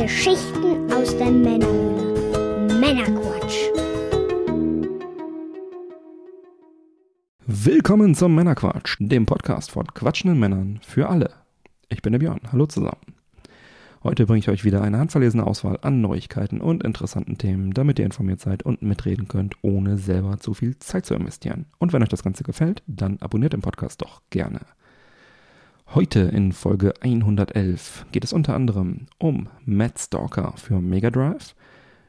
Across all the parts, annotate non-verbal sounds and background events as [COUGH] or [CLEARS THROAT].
Geschichten aus der Männerhöhle. Männerquatsch. Willkommen zum Männerquatsch, dem Podcast von quatschenden Männern für alle. Ich bin der Björn. Hallo zusammen. Heute bringe ich euch wieder eine handverlesene Auswahl an Neuigkeiten und interessanten Themen, damit ihr informiert seid und mitreden könnt, ohne selber zu viel Zeit zu investieren. Und wenn euch das Ganze gefällt, dann abonniert den Podcast doch gerne. Heute in Folge 111 geht es unter anderem um Mad Stalker für Mega Drive,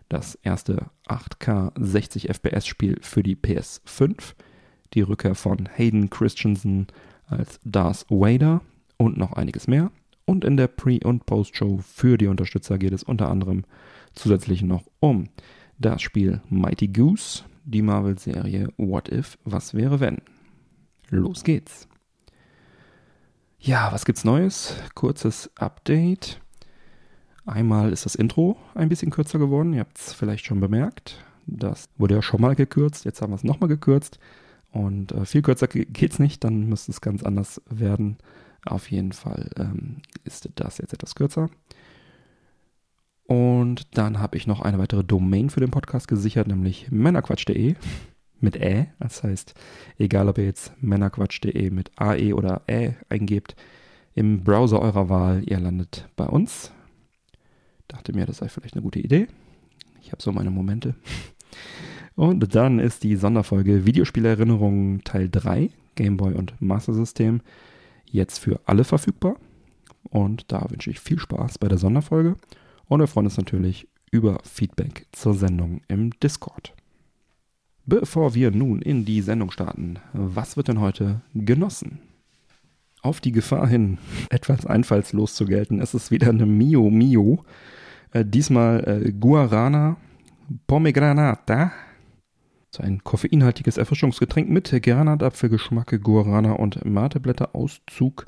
das erste 8K 60 FPS Spiel für die PS5, die Rückkehr von Hayden Christensen als Darth Vader und noch einiges mehr. Und in der Pre- und Post-Show für die Unterstützer geht es unter anderem zusätzlich noch um das Spiel Mighty Goose, die Marvel-Serie What If, was wäre wenn. Los geht's. Ja, was gibt's Neues? Kurzes Update. Einmal ist das Intro ein bisschen kürzer geworden. Ihr habt es vielleicht schon bemerkt. Das wurde ja schon mal gekürzt. Jetzt haben wir es nochmal gekürzt. Und äh, viel kürzer geht's nicht. Dann müsste es ganz anders werden. Auf jeden Fall ähm, ist das jetzt etwas kürzer. Und dann habe ich noch eine weitere Domain für den Podcast gesichert, nämlich männerquatsch.de mit Ä. Das heißt, egal ob ihr jetzt männerquatsch.de mit AE oder Ä eingebt, im Browser eurer Wahl, ihr landet bei uns. Dachte mir, das sei vielleicht eine gute Idee. Ich habe so meine Momente. [LAUGHS] Und dann ist die Sonderfolge Videospielerinnerungen Teil 3, Gameboy und Master System, jetzt für alle verfügbar. Und da wünsche ich viel Spaß bei der Sonderfolge. Und wir freuen uns natürlich über Feedback zur Sendung im Discord. Bevor wir nun in die Sendung starten, was wird denn heute genossen? Auf die Gefahr hin, [LAUGHS] etwas einfallslos zu gelten, es ist wieder eine Mio Mio. Äh, diesmal äh, Guarana Pomegranata. So ein koffeinhaltiges Erfrischungsgetränk mit Granatapfelgeschmack, Guarana und Mateblätterauszug.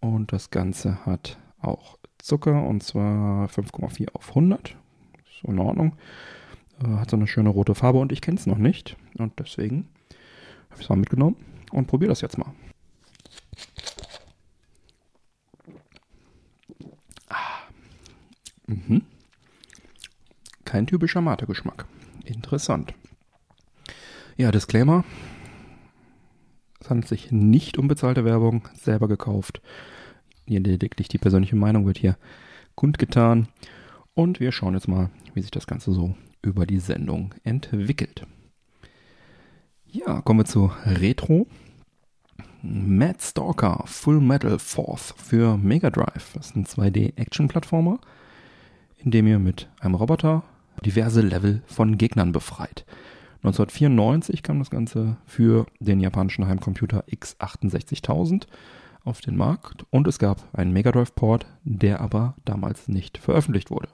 Und das Ganze hat auch Zucker und zwar 5,4 auf 100. Ist in Ordnung. Äh, hat so eine schöne rote Farbe und ich kenne es noch nicht. Und deswegen habe ich es mal mitgenommen und probiere das jetzt mal. Ah. Mhm. Kein typischer Mate-Geschmack. Interessant. Ja, Disclaimer. Es handelt sich nicht um bezahlte Werbung, selber gekauft. Lediglich die persönliche Meinung wird hier kundgetan. Und wir schauen jetzt mal, wie sich das Ganze so über die Sendung entwickelt. Ja, kommen wir zu Retro. Mad Stalker Full Metal Fourth für Mega Drive. Das ist ein 2D-Action-Plattformer, in dem ihr mit einem Roboter diverse Level von Gegnern befreit. 1994 kam das Ganze für den japanischen Heimcomputer X68000 auf den Markt und es gab einen Mega Drive Port, der aber damals nicht veröffentlicht wurde.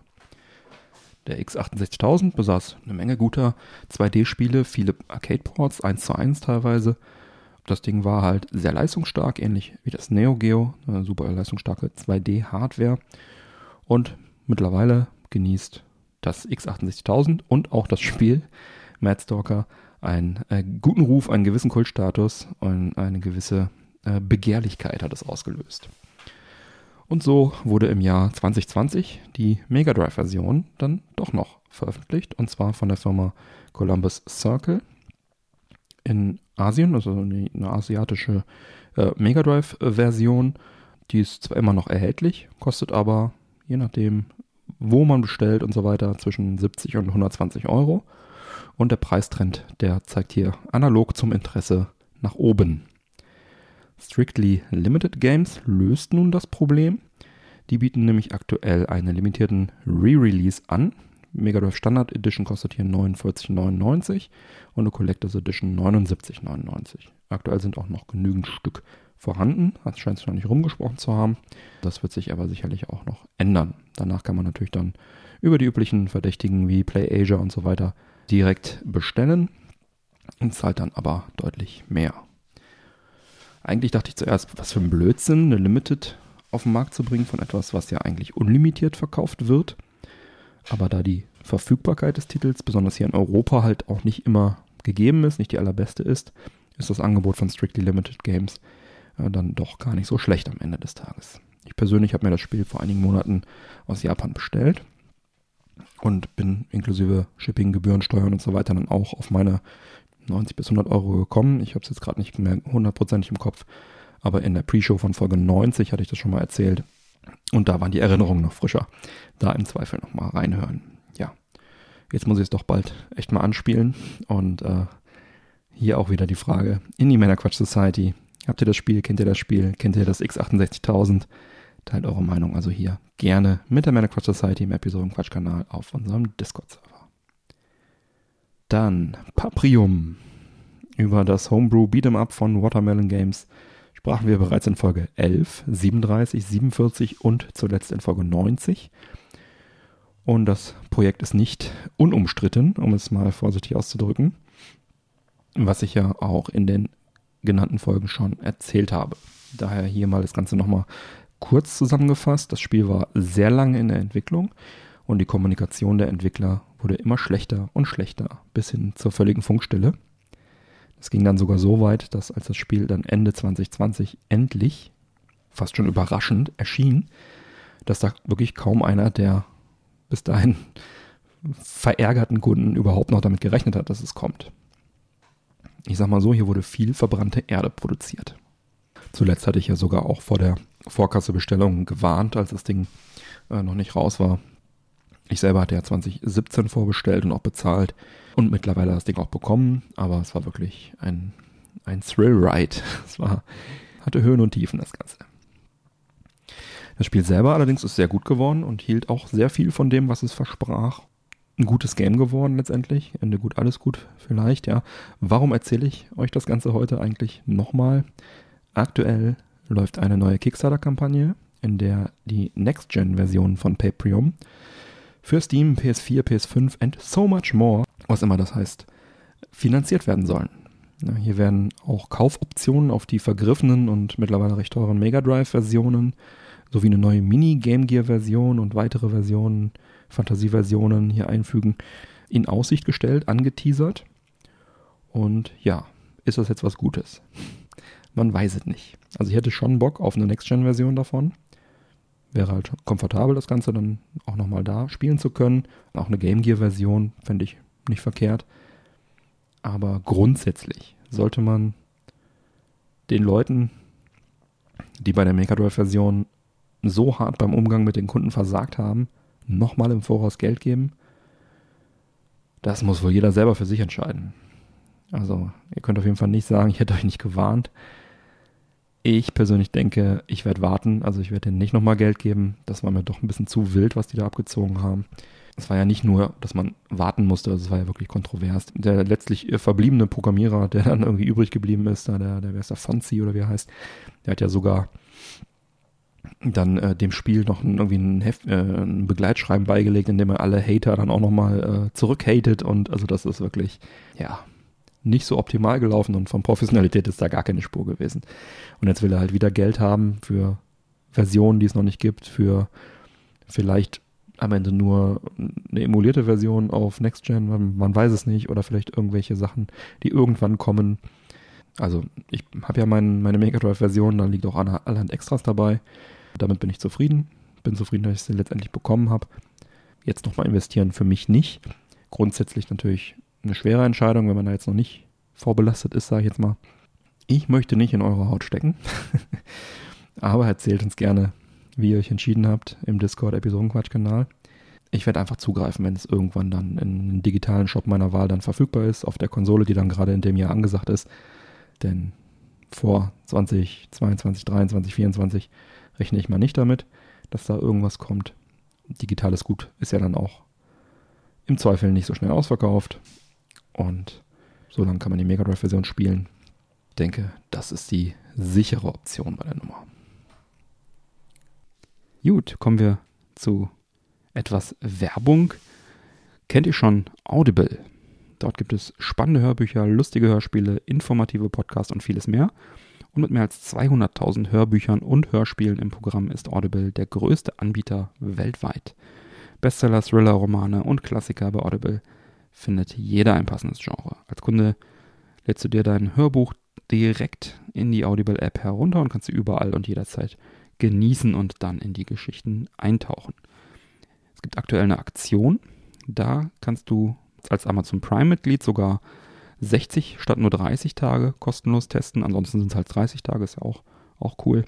Der X68000 besaß eine Menge guter 2D-Spiele, viele Arcade-Ports, 1 zu 1 teilweise. Das Ding war halt sehr leistungsstark, ähnlich wie das Neo Geo, eine super leistungsstarke 2D-Hardware. Und mittlerweile genießt das X68000 und auch das Spiel Mad Stalker einen äh, guten Ruf, einen gewissen Kultstatus und eine gewisse äh, Begehrlichkeit hat es ausgelöst. Und so wurde im Jahr 2020 die Mega Drive-Version dann doch noch veröffentlicht, und zwar von der Firma Columbus Circle in Asien, also eine, eine asiatische äh, Mega Drive-Version. Die ist zwar immer noch erhältlich, kostet aber, je nachdem, wo man bestellt und so weiter, zwischen 70 und 120 Euro. Und der Preistrend, der zeigt hier analog zum Interesse nach oben. Strictly Limited Games löst nun das Problem. Die bieten nämlich aktuell einen limitierten Re-Release an. Mega Drive Standard Edition kostet hier 49,99 und eine Collectors Edition 79,99. Aktuell sind auch noch genügend Stück vorhanden. Das scheint sich noch nicht rumgesprochen zu haben. Das wird sich aber sicherlich auch noch ändern. Danach kann man natürlich dann über die üblichen Verdächtigen wie PlayAsia und so weiter direkt bestellen und zahlt dann aber deutlich mehr. Eigentlich dachte ich zuerst, was für ein Blödsinn, eine Limited auf den Markt zu bringen von etwas, was ja eigentlich unlimitiert verkauft wird. Aber da die Verfügbarkeit des Titels, besonders hier in Europa, halt auch nicht immer gegeben ist, nicht die allerbeste ist, ist das Angebot von Strictly Limited Games äh, dann doch gar nicht so schlecht am Ende des Tages. Ich persönlich habe mir das Spiel vor einigen Monaten aus Japan bestellt und bin inklusive Shipping, Gebühren, Steuern und so weiter dann auch auf meine 90 bis 100 Euro gekommen. Ich habe es jetzt gerade nicht mehr hundertprozentig im Kopf, aber in der Pre-Show von Folge 90 hatte ich das schon mal erzählt. Und da waren die Erinnerungen noch frischer. Da im Zweifel nochmal reinhören. Ja, jetzt muss ich es doch bald echt mal anspielen. Und äh, hier auch wieder die Frage in die Männerquatsch Society. Habt ihr das Spiel? Kennt ihr das Spiel? Kennt ihr das X68000? Teilt eure Meinung also hier gerne mit der Männerquatsch Society im Episodenquatsch-Kanal auf unserem Discord-Server. Dann Paprium. Über das Homebrew Beat'em Up von Watermelon Games sprachen wir bereits in Folge 11, 37, 47 und zuletzt in Folge 90. Und das Projekt ist nicht unumstritten, um es mal vorsichtig auszudrücken, was ich ja auch in den genannten Folgen schon erzählt habe. Daher hier mal das Ganze nochmal kurz zusammengefasst. Das Spiel war sehr lange in der Entwicklung und die Kommunikation der Entwickler wurde immer schlechter und schlechter bis hin zur völligen Funkstille. Es ging dann sogar so weit, dass als das Spiel dann Ende 2020 endlich, fast schon überraschend, erschien, dass da wirklich kaum einer der bis dahin verärgerten Kunden überhaupt noch damit gerechnet hat, dass es kommt. Ich sag mal so, hier wurde viel verbrannte Erde produziert. Zuletzt hatte ich ja sogar auch vor der Vorkassebestellung gewarnt, als das Ding äh, noch nicht raus war. Ich selber hatte ja 2017 vorbestellt und auch bezahlt und mittlerweile das Ding auch bekommen, aber es war wirklich ein, ein Thrill-Ride. [LAUGHS] Es war, hatte Höhen und Tiefen, das Ganze. Das Spiel selber allerdings ist sehr gut geworden und hielt auch sehr viel von dem, was es versprach. Ein gutes Game geworden letztendlich. Ende gut, alles gut, vielleicht, ja. Warum erzähle ich euch das Ganze heute eigentlich nochmal? Aktuell läuft eine neue Kickstarter-Kampagne, in der die Next-Gen-Version von Paprium für Steam, PS4, PS5 and so much more was immer das heißt, finanziert werden sollen. Hier werden auch Kaufoptionen auf die vergriffenen und mittlerweile recht teuren Mega Drive-Versionen sowie eine neue Mini-Game Gear-Version und weitere Versionen, Fantasieversionen hier einfügen, in Aussicht gestellt, angeteasert. Und ja, ist das jetzt was Gutes? Man weiß es nicht. Also ich hätte schon Bock auf eine Next-Gen-Version davon. Wäre halt komfortabel, das Ganze dann auch nochmal da spielen zu können. Auch eine Game Gear-Version fände ich nicht verkehrt. Aber grundsätzlich sollte man den Leuten, die bei der Mega Drive-Version so hart beim Umgang mit den Kunden versagt haben, nochmal im Voraus Geld geben. Das muss wohl jeder selber für sich entscheiden. Also, ihr könnt auf jeden Fall nicht sagen, [LAUGHS] ich hätte euch nicht gewarnt. Ich persönlich denke, ich werde warten. Also, ich werde denen nicht nochmal Geld geben. Das war mir doch ein bisschen zu wild, was die da abgezogen haben es war ja nicht nur, dass man warten musste, also es war ja wirklich kontrovers. Der letztlich verbliebene Programmierer, der dann irgendwie übrig geblieben ist, der, der wer ist der Fonzi oder wie er heißt, der hat ja sogar dann äh, dem Spiel noch ein, irgendwie ein, Heft, äh, ein Begleitschreiben beigelegt, in dem er alle Hater dann auch nochmal äh, zurückhatet und also das ist wirklich, ja, nicht so optimal gelaufen und von Professionalität ist da gar keine Spur gewesen. Und jetzt will er halt wieder Geld haben für Versionen, die es noch nicht gibt, für vielleicht am Ende nur eine emulierte Version auf Next Gen, man, man weiß es nicht, oder vielleicht irgendwelche Sachen, die irgendwann kommen. Also ich habe ja mein, meine Mega Drive-Version, da liegt auch allerhand Extras dabei. Damit bin ich zufrieden. Bin zufrieden, dass ich sie letztendlich bekommen habe. Jetzt nochmal investieren für mich nicht. Grundsätzlich natürlich eine schwere Entscheidung, wenn man da jetzt noch nicht vorbelastet ist, sage ich jetzt mal. Ich möchte nicht in eure Haut stecken. [LAUGHS] Aber erzählt uns gerne, wie ihr euch entschieden habt im Discord-Episodenquatsch-Kanal. Ich werde einfach zugreifen, wenn es irgendwann dann in einem digitalen Shop meiner Wahl dann verfügbar ist, auf der Konsole, die dann gerade in dem Jahr angesagt ist. Denn vor 2022, 23, 24 rechne ich mal nicht damit, dass da irgendwas kommt. Digitales Gut ist ja dann auch im Zweifel nicht so schnell ausverkauft. Und so lange kann man die Mega Drive-Version spielen. Ich denke, das ist die sichere Option bei der Nummer. Gut, kommen wir zu etwas Werbung. Kennt ihr schon Audible? Dort gibt es spannende Hörbücher, lustige Hörspiele, informative Podcasts und vieles mehr. Und mit mehr als 200.000 Hörbüchern und Hörspielen im Programm ist Audible der größte Anbieter weltweit. Bestseller, Thriller, Romane und Klassiker bei Audible findet jeder ein passendes Genre. Als Kunde lädst du dir dein Hörbuch direkt in die Audible-App herunter und kannst sie überall und jederzeit genießen und dann in die Geschichten eintauchen. Es gibt aktuell eine Aktion, da kannst du als Amazon Prime-Mitglied sogar 60 statt nur 30 Tage kostenlos testen. Ansonsten sind es halt 30 Tage, ist ja auch, auch cool.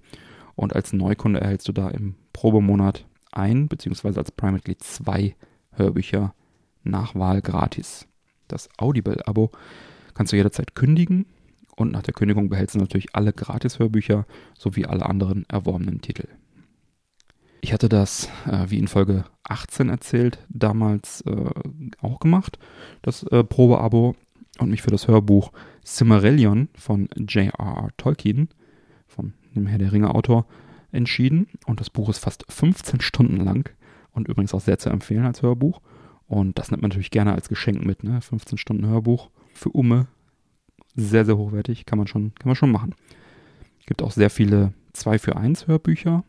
Und als Neukunde erhältst du da im Probemonat ein, beziehungsweise als Prime-Mitglied zwei Hörbücher nach Wahl gratis. Das Audible-Abo kannst du jederzeit kündigen und nach der Kündigung behältst du natürlich alle Gratis-Hörbücher sowie alle anderen erworbenen Titel. Ich hatte das, äh, wie in Folge 18 erzählt, damals äh, auch gemacht, das äh, Probeabo und mich für das Hörbuch Cimmerillion von J.R.R. Tolkien, von dem Herr der Ringe Autor, entschieden. Und das Buch ist fast 15 Stunden lang und übrigens auch sehr zu empfehlen als Hörbuch. Und das nimmt man natürlich gerne als Geschenk mit, ne? 15 Stunden Hörbuch für Umme. Sehr, sehr hochwertig, kann man schon, kann man schon machen. Gibt auch sehr viele 2 für 1 Hörbücher,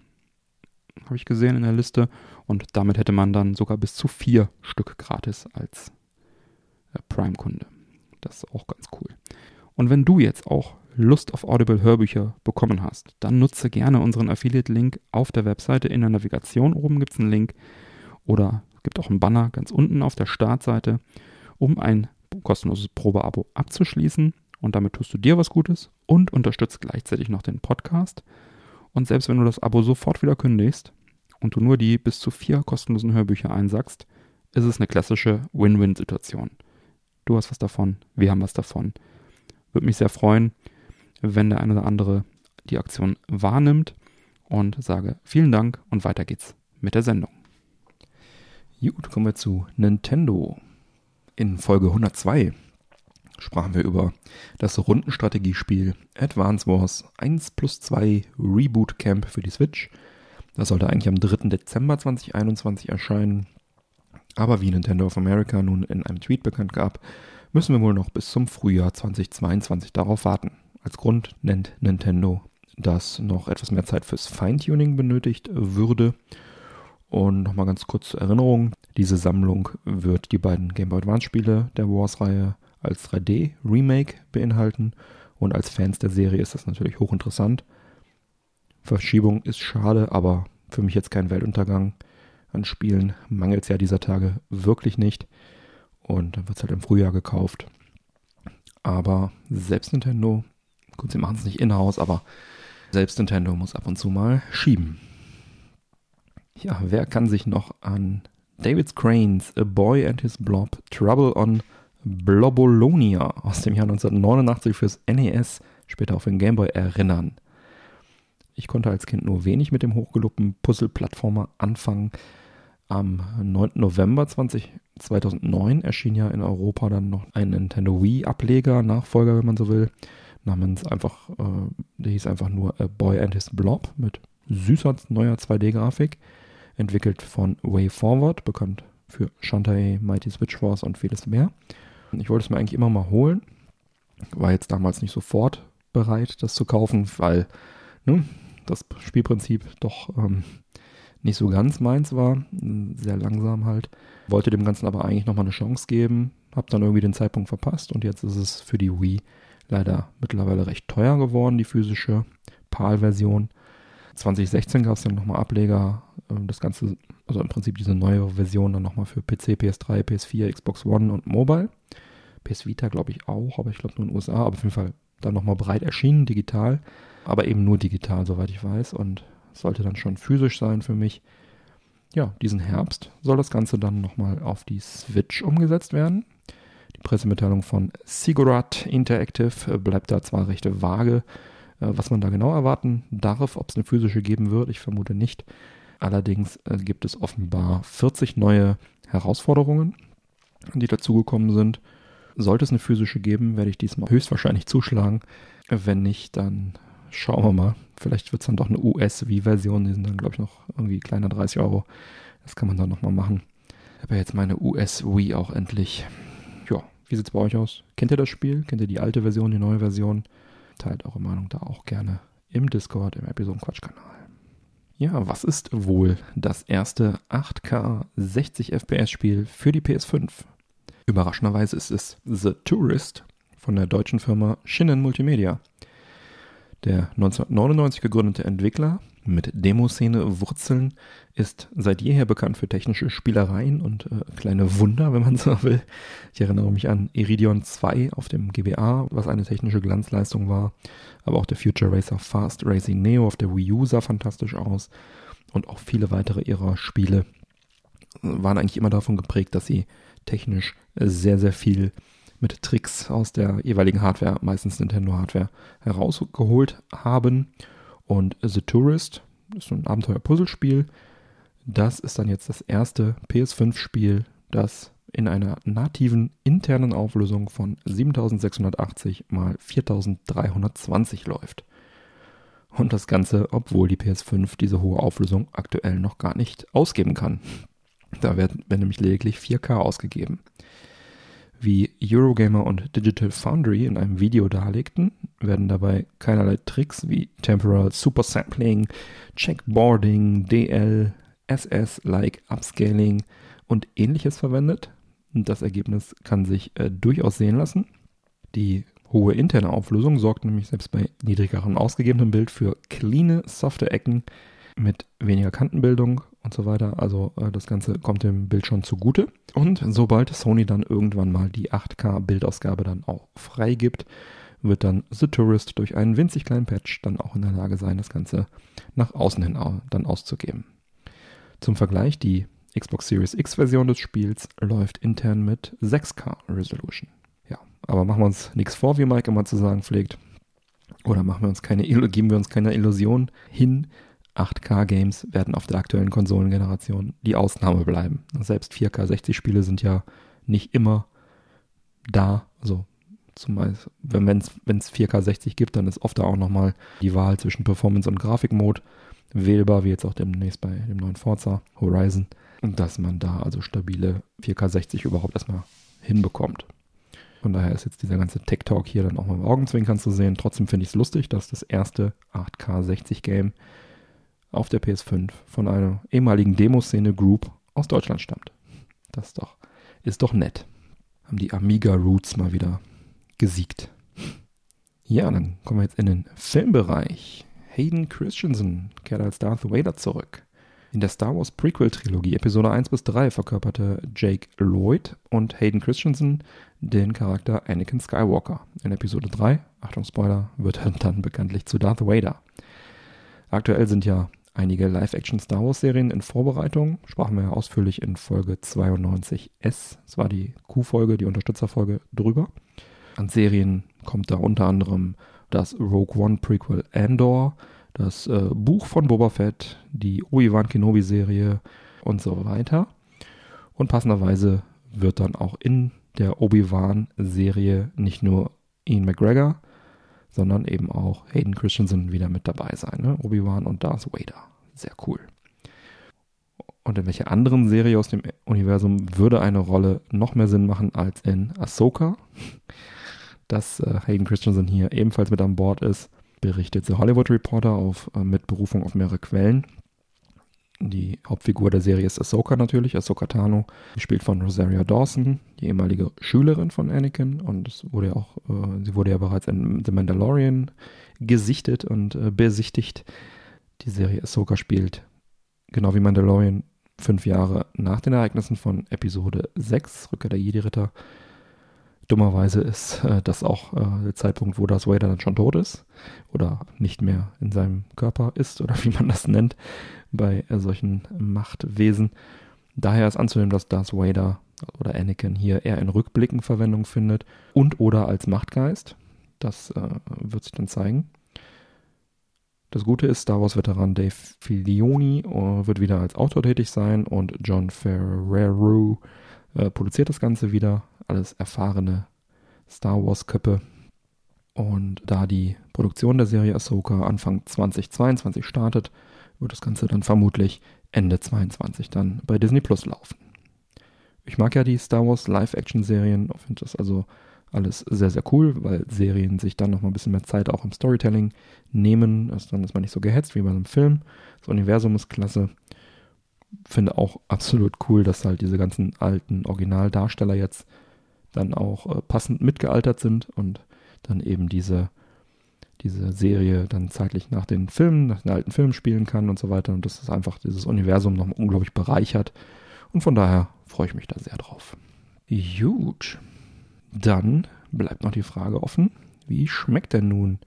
habe ich gesehen in der Liste. Und damit hätte man dann sogar bis zu vier Stück gratis als äh, Prime-Kunde. Das ist auch ganz cool. Und wenn du jetzt auch Lust auf Audible Hörbücher bekommen hast, dann nutze gerne unseren Affiliate-Link auf der Webseite in der Navigation. Oben gibt es einen Link oder gibt auch einen Banner ganz unten auf der Startseite, um ein kostenloses Probeabo abzuschließen. Und damit tust du dir was Gutes und unterstützt gleichzeitig noch den Podcast. Und selbst wenn du das Abo sofort wieder kündigst und du nur die bis zu vier kostenlosen Hörbücher einsackst, ist es eine klassische Win-Win-Situation. Du hast was davon, wir haben was davon. Würde mich sehr freuen, wenn der eine oder andere die Aktion wahrnimmt und sage vielen Dank und weiter geht's mit der Sendung. Gut, kommen wir zu Nintendo. In Folge 102 sprachen wir über das Rundenstrategiespiel Advance Wars 1 plus 2 Reboot Camp für die Switch. Das sollte eigentlich am 3. Dezember 2021 erscheinen. Aber wie Nintendo of America nun in einem Tweet bekannt gab, müssen wir wohl noch bis zum Frühjahr 2022 darauf warten. Als Grund nennt Nintendo, dass noch etwas mehr Zeit fürs Feintuning benötigt würde. Und nochmal ganz kurz zur Erinnerung, diese Sammlung wird die beiden Game Boy Advance Spiele der Wars-Reihe als 3D-Remake beinhalten. Und als Fans der Serie ist das natürlich hochinteressant. Verschiebung ist schade, aber für mich jetzt kein Weltuntergang. An Spielen mangelt es ja dieser Tage wirklich nicht. Und dann wird es halt im Frühjahr gekauft. Aber selbst Nintendo, gut, sie machen es nicht in-house, aber selbst Nintendo muss ab und zu mal schieben. Ja, wer kann sich noch an David Cranes A Boy and His Blob Trouble on Blobolonia aus dem Jahr 1989 fürs NES, später für den Gameboy erinnern? Ich konnte als Kind nur wenig mit dem hochgelobten Puzzle-Plattformer anfangen. Am 9. November 20, 2009 erschien ja in Europa dann noch ein Nintendo Wii-Ableger, Nachfolger, wenn man so will, namens einfach, äh, der hieß einfach nur A Boy and His Blob mit süßer neuer 2D-Grafik, entwickelt von Way Forward, bekannt für Shantae, Mighty Switch Force und vieles mehr. Ich wollte es mir eigentlich immer mal holen, war jetzt damals nicht sofort bereit, das zu kaufen, weil ne, das Spielprinzip doch ähm, nicht so ganz meins war, sehr langsam halt. Wollte dem Ganzen aber eigentlich nochmal eine Chance geben, hab dann irgendwie den Zeitpunkt verpasst und jetzt ist es für die Wii leider mittlerweile recht teuer geworden, die physische PAL-Version. 2016 gab es dann nochmal Ableger, das Ganze, also im Prinzip diese neue Version dann nochmal für PC, PS3, PS4, Xbox One und Mobile. PS Vita glaube ich auch, aber ich glaube nur in den USA, aber auf jeden Fall dann nochmal breit erschienen, digital, aber eben nur digital, soweit ich weiß. Und sollte dann schon physisch sein für mich. Ja, diesen Herbst soll das Ganze dann nochmal auf die Switch umgesetzt werden. Die Pressemitteilung von Sigurat Interactive bleibt da zwar recht vage, äh, was man da genau erwarten darf, ob es eine physische geben wird, ich vermute nicht. Allerdings äh, gibt es offenbar 40 neue Herausforderungen, die dazugekommen sind. Sollte es eine physische geben, werde ich diesmal höchstwahrscheinlich zuschlagen. Wenn nicht, dann schauen wir mal. Vielleicht wird es dann doch eine US-Wii-Version. Die sind dann, glaube ich, noch irgendwie kleiner 30 Euro. Das kann man dann nochmal machen. Ich habe ja jetzt meine US-Wii auch endlich. Ja, wie sieht es bei euch aus? Kennt ihr das Spiel? Kennt ihr die alte Version, die neue Version? Teilt eure Meinung da auch gerne im Discord, im Episoden-Quatsch-Kanal. Ja, was ist wohl das erste 8K 60 FPS-Spiel für die PS5? Überraschenderweise ist es The Tourist von der deutschen Firma Shinnen Multimedia. Der 1999 gegründete Entwickler mit Demoszene Wurzeln ist seit jeher bekannt für technische Spielereien und äh, kleine Wunder, wenn man so will. Ich erinnere mich an Iridion 2 auf dem GBA, was eine technische Glanzleistung war. Aber auch der Future Racer Fast Racing Neo auf der Wii U sah fantastisch aus. Und auch viele weitere ihrer Spiele waren eigentlich immer davon geprägt, dass sie technisch sehr, sehr viel mit Tricks aus der jeweiligen Hardware, meistens Nintendo-Hardware, herausgeholt haben. Und The Tourist ist so ein Abenteuer-Puzzlespiel. Das ist dann jetzt das erste PS5-Spiel, das in einer nativen internen Auflösung von 7680 x 4320 läuft. Und das Ganze, obwohl die PS5 diese hohe Auflösung aktuell noch gar nicht ausgeben kann. Da werden, werden nämlich lediglich 4K ausgegeben. Wie Eurogamer und Digital Foundry in einem Video darlegten, werden dabei keinerlei Tricks wie Temporal Supersampling, Checkboarding, DL, SS-like Upscaling und ähnliches verwendet. Das Ergebnis kann sich äh, durchaus sehen lassen. Die hohe interne Auflösung sorgt nämlich selbst bei niedrigerem ausgegebenem Bild für cleane, softe Ecken mit weniger Kantenbildung und so weiter. Also äh, das Ganze kommt dem Bild schon zugute. Und sobald Sony dann irgendwann mal die 8K-Bildausgabe dann auch freigibt, wird dann The Tourist durch einen winzig kleinen Patch dann auch in der Lage sein, das Ganze nach außen hin dann auszugeben. Zum Vergleich, die Xbox Series X-Version des Spiels läuft intern mit 6K Resolution. Ja, aber machen wir uns nichts vor, wie Mike immer zu sagen pflegt. Oder machen wir uns keine, geben wir uns keine Illusion hin, 8K-Games werden auf der aktuellen Konsolengeneration die Ausnahme bleiben. Selbst 4K-60-Spiele sind ja nicht immer da. Also zumeist, wenn es 4K60 gibt, dann ist oft da auch nochmal die Wahl zwischen Performance und Grafikmode wählbar, wie jetzt auch demnächst bei dem neuen Forza Horizon. Und dass man da also stabile 4K60 überhaupt erstmal hinbekommt. Von daher ist jetzt dieser ganze Tech-Talk hier dann auch mal im Augenzwinkern zu sehen. Trotzdem finde ich es lustig, dass das erste 8K60-Game auf der PS5 von einer ehemaligen Demoszene Group aus Deutschland stammt. Das doch, ist doch nett. Haben die Amiga Roots mal wieder gesiegt. Ja, dann kommen wir jetzt in den Filmbereich. Hayden Christensen kehrt als Darth Vader zurück. In der Star Wars Prequel-Trilogie Episode 1 bis 3 verkörperte Jake Lloyd und Hayden Christensen den Charakter Anakin Skywalker. In Episode 3, Achtung Spoiler, wird er [LAUGHS] dann bekanntlich zu Darth Vader. Aktuell sind ja einige Live-Action-Star Wars-Serien in Vorbereitung. Sprachen wir ja ausführlich in Folge 92S. Das war die Q-Folge, die Unterstützerfolge drüber. An Serien kommt da unter anderem das Rogue One Prequel Andor, das äh, Buch von Boba Fett, die Obi-Wan Kenobi-Serie und so weiter. Und passenderweise wird dann auch in der Obi-Wan-Serie nicht nur Ian McGregor, sondern eben auch Hayden Christensen wieder mit dabei sein. Ne? Obi-Wan und Darth Vader. Sehr cool. Und in welcher anderen Serie aus dem Universum würde eine Rolle noch mehr Sinn machen als in Ahsoka? Dass äh, Hayden Christensen hier ebenfalls mit an Bord ist, berichtet The Hollywood Reporter auf, äh, mit Berufung auf mehrere Quellen. Die Hauptfigur der Serie ist Ahsoka natürlich, Ahsoka Tano, gespielt von Rosaria Dawson, die ehemalige Schülerin von Anakin und es wurde ja auch, äh, sie wurde ja bereits in The Mandalorian gesichtet und äh, besichtigt. Die Serie Ahsoka spielt, genau wie Mandalorian, fünf Jahre nach den Ereignissen von Episode 6, Rückkehr der Jedi-Ritter. Dummerweise ist äh, das auch äh, der Zeitpunkt, wo Darth Vader dann schon tot ist oder nicht mehr in seinem Körper ist oder [LAUGHS] wie man das nennt bei äh, solchen Machtwesen. Daher ist anzunehmen, dass Darth Vader oder Anakin hier eher in Rückblicken Verwendung findet und oder als Machtgeist. Das äh, wird sich dann zeigen. Das Gute ist, Star Wars-Veteran Dave Filioni uh, wird wieder als Autor tätig sein und John Ferrero äh, produziert das Ganze wieder. Alles erfahrene Star Wars-Köppe. Und da die Produktion der Serie Ahsoka Anfang 2022 startet, wird das Ganze dann vermutlich Ende 22 dann bei Disney Plus laufen. Ich mag ja die Star Wars Live-Action-Serien, finde das also alles sehr, sehr cool, weil Serien sich dann nochmal ein bisschen mehr Zeit auch im Storytelling nehmen. Also dann ist man nicht so gehetzt wie bei einem Film. Das Universum ist klasse. Finde auch absolut cool, dass halt diese ganzen alten Originaldarsteller jetzt dann auch äh, passend mitgealtert sind und dann eben diese diese Serie dann zeitlich nach den Filmen, nach den alten Filmen spielen kann und so weiter. Und das ist einfach dieses Universum noch unglaublich bereichert. Und von daher freue ich mich da sehr drauf. Gut. Dann bleibt noch die Frage offen, wie schmeckt denn nun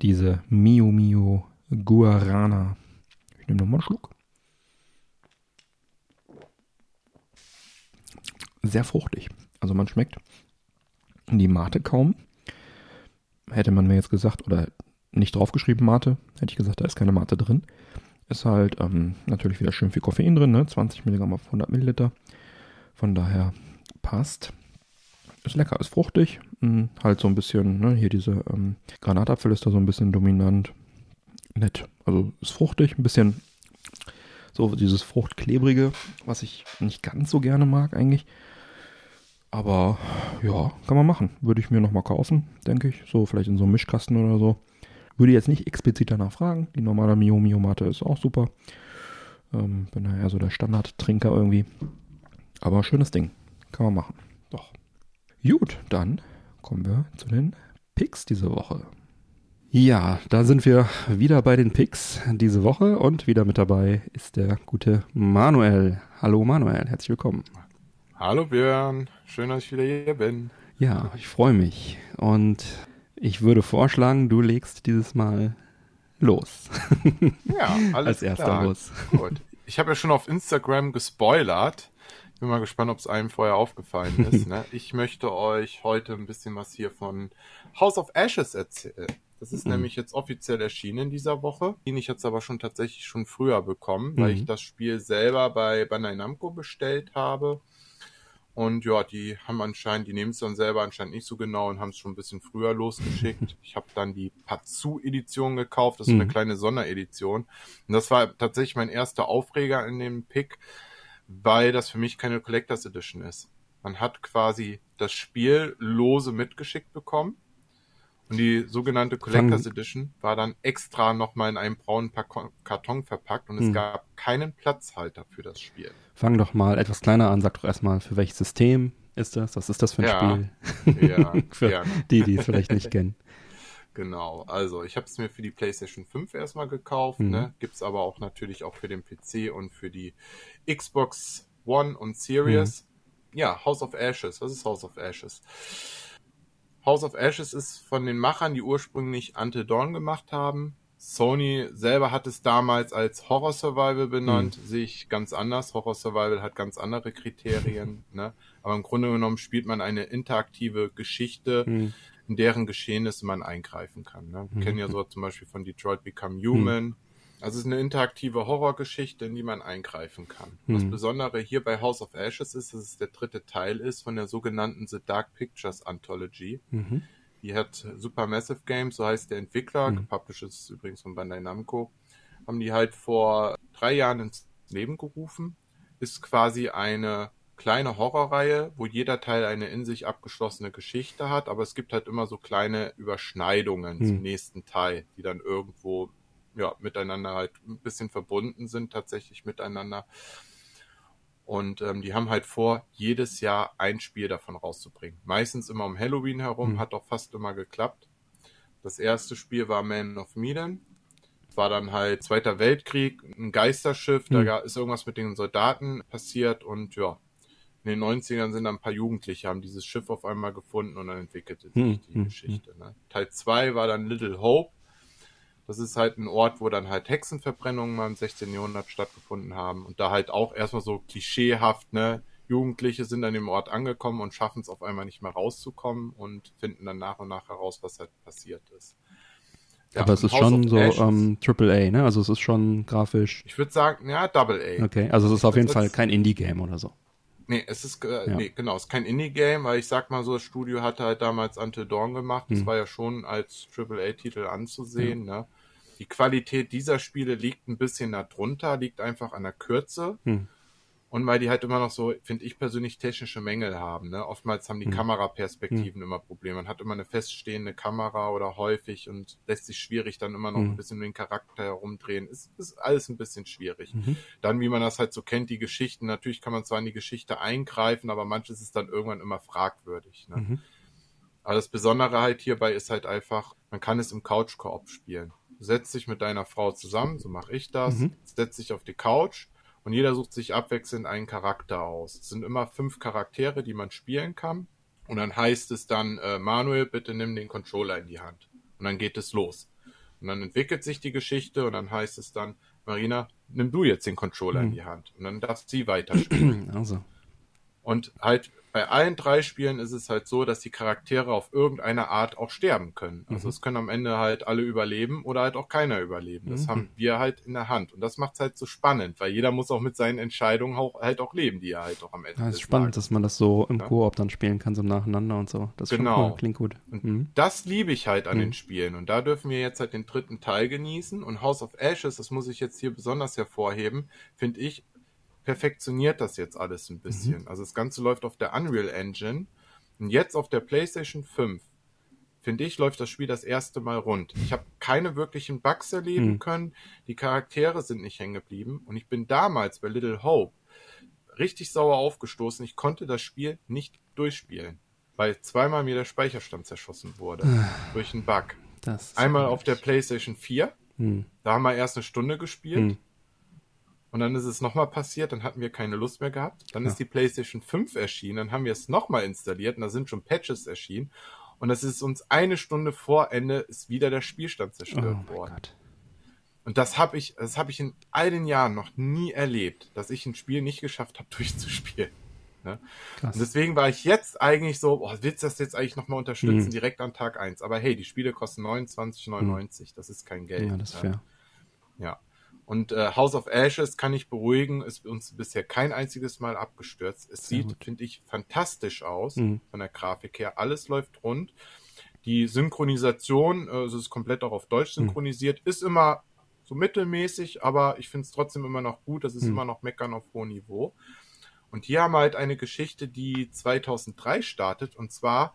diese Mio Mio Guarana? Ich nehme nochmal einen Schluck. Sehr fruchtig. Also man schmeckt die Mate kaum. Hätte man mir jetzt gesagt, oder nicht draufgeschrieben Mate, hätte ich gesagt, da ist keine Mate drin. Ist halt ähm, natürlich wieder schön viel Koffein drin, ne? 20 Milligramm auf 100 Milliliter. Von daher passt. Ist lecker, ist fruchtig. Hm, halt so ein bisschen, ne? hier diese ähm, Granatapfel ist da so ein bisschen dominant. Nett. Also ist fruchtig, ein bisschen so dieses Fruchtklebrige, was ich nicht ganz so gerne mag eigentlich. Aber ja, kann man machen. Würde ich mir nochmal kaufen, denke ich. So vielleicht in so einem Mischkasten oder so. Würde jetzt nicht explizit danach fragen. Die normale Mio Mio Mate ist auch super. Ähm, bin ja eher so der Standardtrinker irgendwie. Aber schönes Ding. Kann man machen. Doch. Gut, dann kommen wir zu den Picks diese Woche. Ja, da sind wir wieder bei den Picks diese Woche und wieder mit dabei ist der gute Manuel. Hallo Manuel, herzlich willkommen. Hallo Björn, schön, dass ich wieder hier bin. Ja, ich freue mich. Und ich würde vorschlagen, du legst dieses Mal los. [LAUGHS] Ja, [LAUGHS] alles Als erster klar. los. Gut. Ich habe ja schon auf Instagram gespoilert. Bin mal gespannt, ob es einem vorher aufgefallen ist. Ne? [LAUGHS] Ich möchte euch heute ein bisschen was hier von House of Ashes erzählen. Das ist Mhm. nämlich jetzt offiziell erschienen in dieser Woche. Den ich jetzt aber schon tatsächlich schon früher bekommen, weil Mhm. ich das Spiel selber bei Bandai Namco bestellt habe. Und ja, die haben anscheinend, die nehmen es dann selber anscheinend nicht so genau und haben es schon ein bisschen früher losgeschickt. [LAUGHS] Ich habe dann die Patsu-Edition gekauft, das ist Mhm. eine kleine Sonderedition. Und das war tatsächlich mein erster Aufreger in dem Pick, weil das für mich keine Collectors Edition ist. Man hat quasi das Spiel lose mitgeschickt bekommen. Und die sogenannte Collectors Fang- Edition war dann extra nochmal in einem braunen Karton verpackt und es Mhm. gab keinen Platzhalter für das Spiel. Fang doch mal etwas kleiner an, sag doch erstmal, für welches System ist das? Was ist das für ein Ja. Spiel? Ja, [LAUGHS] für gerne. die, die es vielleicht nicht kennen. Genau, also ich habe es mir für die PlayStation 5 erstmal gekauft, Mhm. ne? Gibt's aber auch natürlich auch für den PC und für die Xbox One und Series. Mhm. Ja, House of Ashes. Was ist House of Ashes? House of Ashes ist von den Machern, die ursprünglich Until Dawn gemacht haben. Sony selber hat es damals als Horror Survival benannt, Mhm. sehe ich ganz anders. Horror Survival hat ganz andere Kriterien, [LAUGHS] ne? Aber im Grunde genommen spielt man eine interaktive Geschichte, Hm. in deren Geschehnisse man eingreifen kann. Ne? Wir Mhm. kennen ja so zum Beispiel von Detroit Become Human. Also es ist eine interaktive Horrorgeschichte, in die man eingreifen kann. Das Mhm. Besondere hier bei House of Ashes ist, dass es der dritte Teil ist von der sogenannten The Dark Pictures Anthology. Mhm. Die hat Supermassive Games, so heißt der Entwickler, Mhm. gepublished ist übrigens von Bandai Namco, haben die halt vor drei Jahren ins Leben gerufen. Ist quasi eine kleine Horrorreihe, wo jeder Teil eine in sich abgeschlossene Geschichte hat, aber es gibt halt immer so kleine Überschneidungen Mhm. zum nächsten Teil, die dann irgendwo ja, miteinander halt ein bisschen verbunden sind, tatsächlich miteinander. Und ähm, die haben halt vor, jedes Jahr ein Spiel davon rauszubringen. Meistens immer um Halloween herum, Mhm. hat auch fast immer geklappt. Das erste Spiel war Man of Medan. War dann halt Zweiter Weltkrieg, ein Geisterschiff, da Mhm. ga- ist irgendwas mit den Soldaten passiert und ja, in den 90ern sind dann ein paar Jugendliche, haben dieses Schiff auf einmal gefunden und dann entwickelte sich Mhm. die Mhm. Geschichte. Ne? Teil 2 war dann Little Hope. Das ist halt ein Ort, wo dann halt Hexenverbrennungen mal im 16. Jahrhundert stattgefunden haben und da halt auch erstmal so klischeehaft, ne? Jugendliche sind an dem Ort angekommen und schaffen es auf einmal nicht mehr rauszukommen und finden dann nach und nach heraus, was halt passiert ist. Ja, Aber es ist House schon so ähm, Triple A, ne? Also es ist schon grafisch. ich würde sagen, ja, Double A. Okay, also es ist auf jeden Fall kein Indie-Game oder so. Nee, es ist, äh, Ja. nee, genau, es ist kein Indie-Game, weil ich sag mal so, das Studio hatte halt damals Until Dawn gemacht. Das Hm. war ja schon als AAA-Titel anzusehen, ne? Die Qualität dieser Spiele liegt ein bisschen darunter, liegt einfach an der Kürze. Hm. Und weil die halt immer noch so, finde ich persönlich, technische Mängel haben. Ne? Oftmals haben die Hm. Kameraperspektiven immer Probleme. Man hat immer eine feststehende Kamera oder häufig und lässt sich schwierig dann immer noch Hm. ein bisschen um den Charakter herumdrehen. Ist, ist alles ein bisschen schwierig. Mhm. Dann, wie man das halt so kennt, die Geschichten. Natürlich kann man zwar in die Geschichte eingreifen, aber manches ist dann irgendwann immer fragwürdig. Ne? Mhm. Aber das Besondere halt hierbei ist halt einfach, man kann es im Couch-Koop spielen. Setzt dich mit deiner Frau zusammen, so mache ich das, Mhm. setzt dich auf die Couch und jeder sucht sich abwechselnd einen Charakter aus. Es sind immer fünf Charaktere, die man spielen kann. Und dann heißt es dann, äh, Manuel, bitte nimm den Controller in die Hand. Und dann geht es los. Und dann entwickelt sich die Geschichte und dann heißt es dann, Marina, nimm du jetzt den Controller in die Hand. Und dann darf sie weiterspielen. [CLEARS THROAT] Also. Und halt bei allen drei Spielen ist es halt so, dass die Charaktere auf irgendeine Art auch sterben können. Also es können am Ende halt alle überleben oder halt auch keiner überleben. Das Mhm. haben wir halt in der Hand. Und das macht es halt so spannend, weil jeder muss auch mit seinen Entscheidungen auch, halt auch leben, die er halt auch am Ende Ja, des ist spannend, Tages dass man das so im Ja. Koop dann spielen kann, so nacheinander und so. Das Genau. cool. Klingt gut. Und Mhm. das liebe ich halt an Mhm. den Spielen. Und da dürfen wir jetzt halt den dritten Teil genießen. Und House of Ashes, das muss ich jetzt hier besonders hervorheben, finde ich, perfektioniert das jetzt alles ein bisschen. Mhm. Also das Ganze läuft auf der Unreal Engine. Und jetzt auf der PlayStation 5, finde ich, läuft das Spiel das erste Mal rund. Ich habe keine wirklichen Bugs erleben Mhm. können. Die Charaktere sind nicht hängen geblieben. Und ich bin damals bei Little Hope richtig sauer aufgestoßen. Ich konnte das Spiel nicht durchspielen, weil zweimal mir der Speicherstand zerschossen wurde durch einen Bug. Einmal auf der PlayStation 4, Hm. da haben wir erst eine Stunde gespielt. Hm. Und dann ist es nochmal passiert, dann hatten wir keine Lust mehr gehabt. Dann Ja. ist die PlayStation 5 erschienen, dann haben wir es nochmal installiert und da sind schon Patches erschienen. Und das ist uns eine Stunde vor Ende ist wieder der Spielstand Oh zerstört mein worden. Gott. Und das habe ich, das habe ich in all den Jahren noch nie erlebt, dass ich ein Spiel nicht geschafft habe, [LAUGHS] durchzuspielen. Ne? Und deswegen war ich jetzt eigentlich so, boah, willst du das jetzt eigentlich nochmal unterstützen, Mhm. direkt an Tag 1? Aber hey, die Spiele kosten 29,99, das ist kein Geld. ja, das ist fair. Ja. Und äh, House of Ashes kann ich beruhigen, ist uns bisher kein einziges Mal abgestürzt. Es Sehr sieht, finde ich, fantastisch aus Mhm. von der Grafik her. Alles läuft rund. Die Synchronisation, äh, also es ist komplett auch auf Deutsch Mhm. synchronisiert, ist immer so mittelmäßig, aber ich finde es trotzdem immer noch gut. Das ist Mhm. immer noch Meckern auf hohem Niveau. Und hier haben wir halt eine Geschichte, die 2003 startet. Und zwar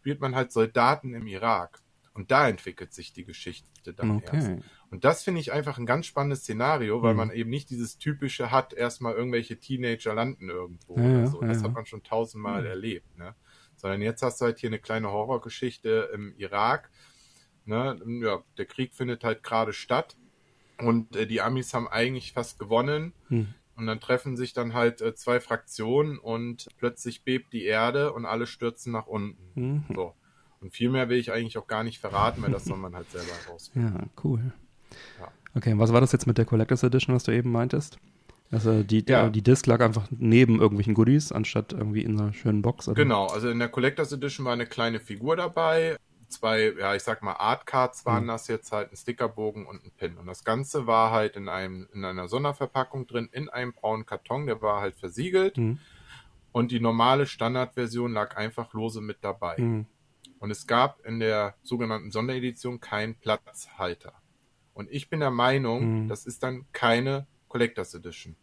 spielt man halt Soldaten im Irak. Und da entwickelt sich die Geschichte dann erst. Okay. Und das finde ich einfach ein ganz spannendes Szenario, weil Mhm. man eben nicht dieses typische hat, erstmal irgendwelche Teenager landen irgendwo Ja, oder so. ja, Das ja. hat man schon tausendmal Mhm. erlebt, ne? Sondern jetzt hast du halt hier eine kleine Horrorgeschichte im Irak. Ne? Ja, der Krieg findet halt gerade statt. Und äh, die Amis haben eigentlich fast gewonnen. Hm. Und dann treffen sich dann halt äh, zwei Fraktionen und plötzlich bebt die Erde und alle stürzen nach unten. Mhm. So. Und viel mehr will ich eigentlich auch gar nicht verraten, weil das soll man halt selber rausfinden. [LAUGHS] Ja, cool. Ja. Okay, und was war das jetzt mit der Collectors Edition, was du eben meintest? Also die, Ja. die Disc lag einfach neben irgendwelchen Goodies, anstatt irgendwie in einer schönen Box. Oder? Genau, also in der Collectors Edition war eine kleine Figur dabei. Zwei, ja, ich sag mal, Art Cards waren Mhm. das jetzt halt, ein Stickerbogen und ein Pin. Und das Ganze war halt in einem, in einer Sonderverpackung drin, in einem braunen Karton, der war halt versiegelt. Mhm. Und die normale Standardversion lag einfach lose mit dabei. Mhm. Und es gab in der sogenannten Sonderedition keinen Platzhalter. Und ich bin der Meinung, Mhm. das ist dann keine Collectors Edition.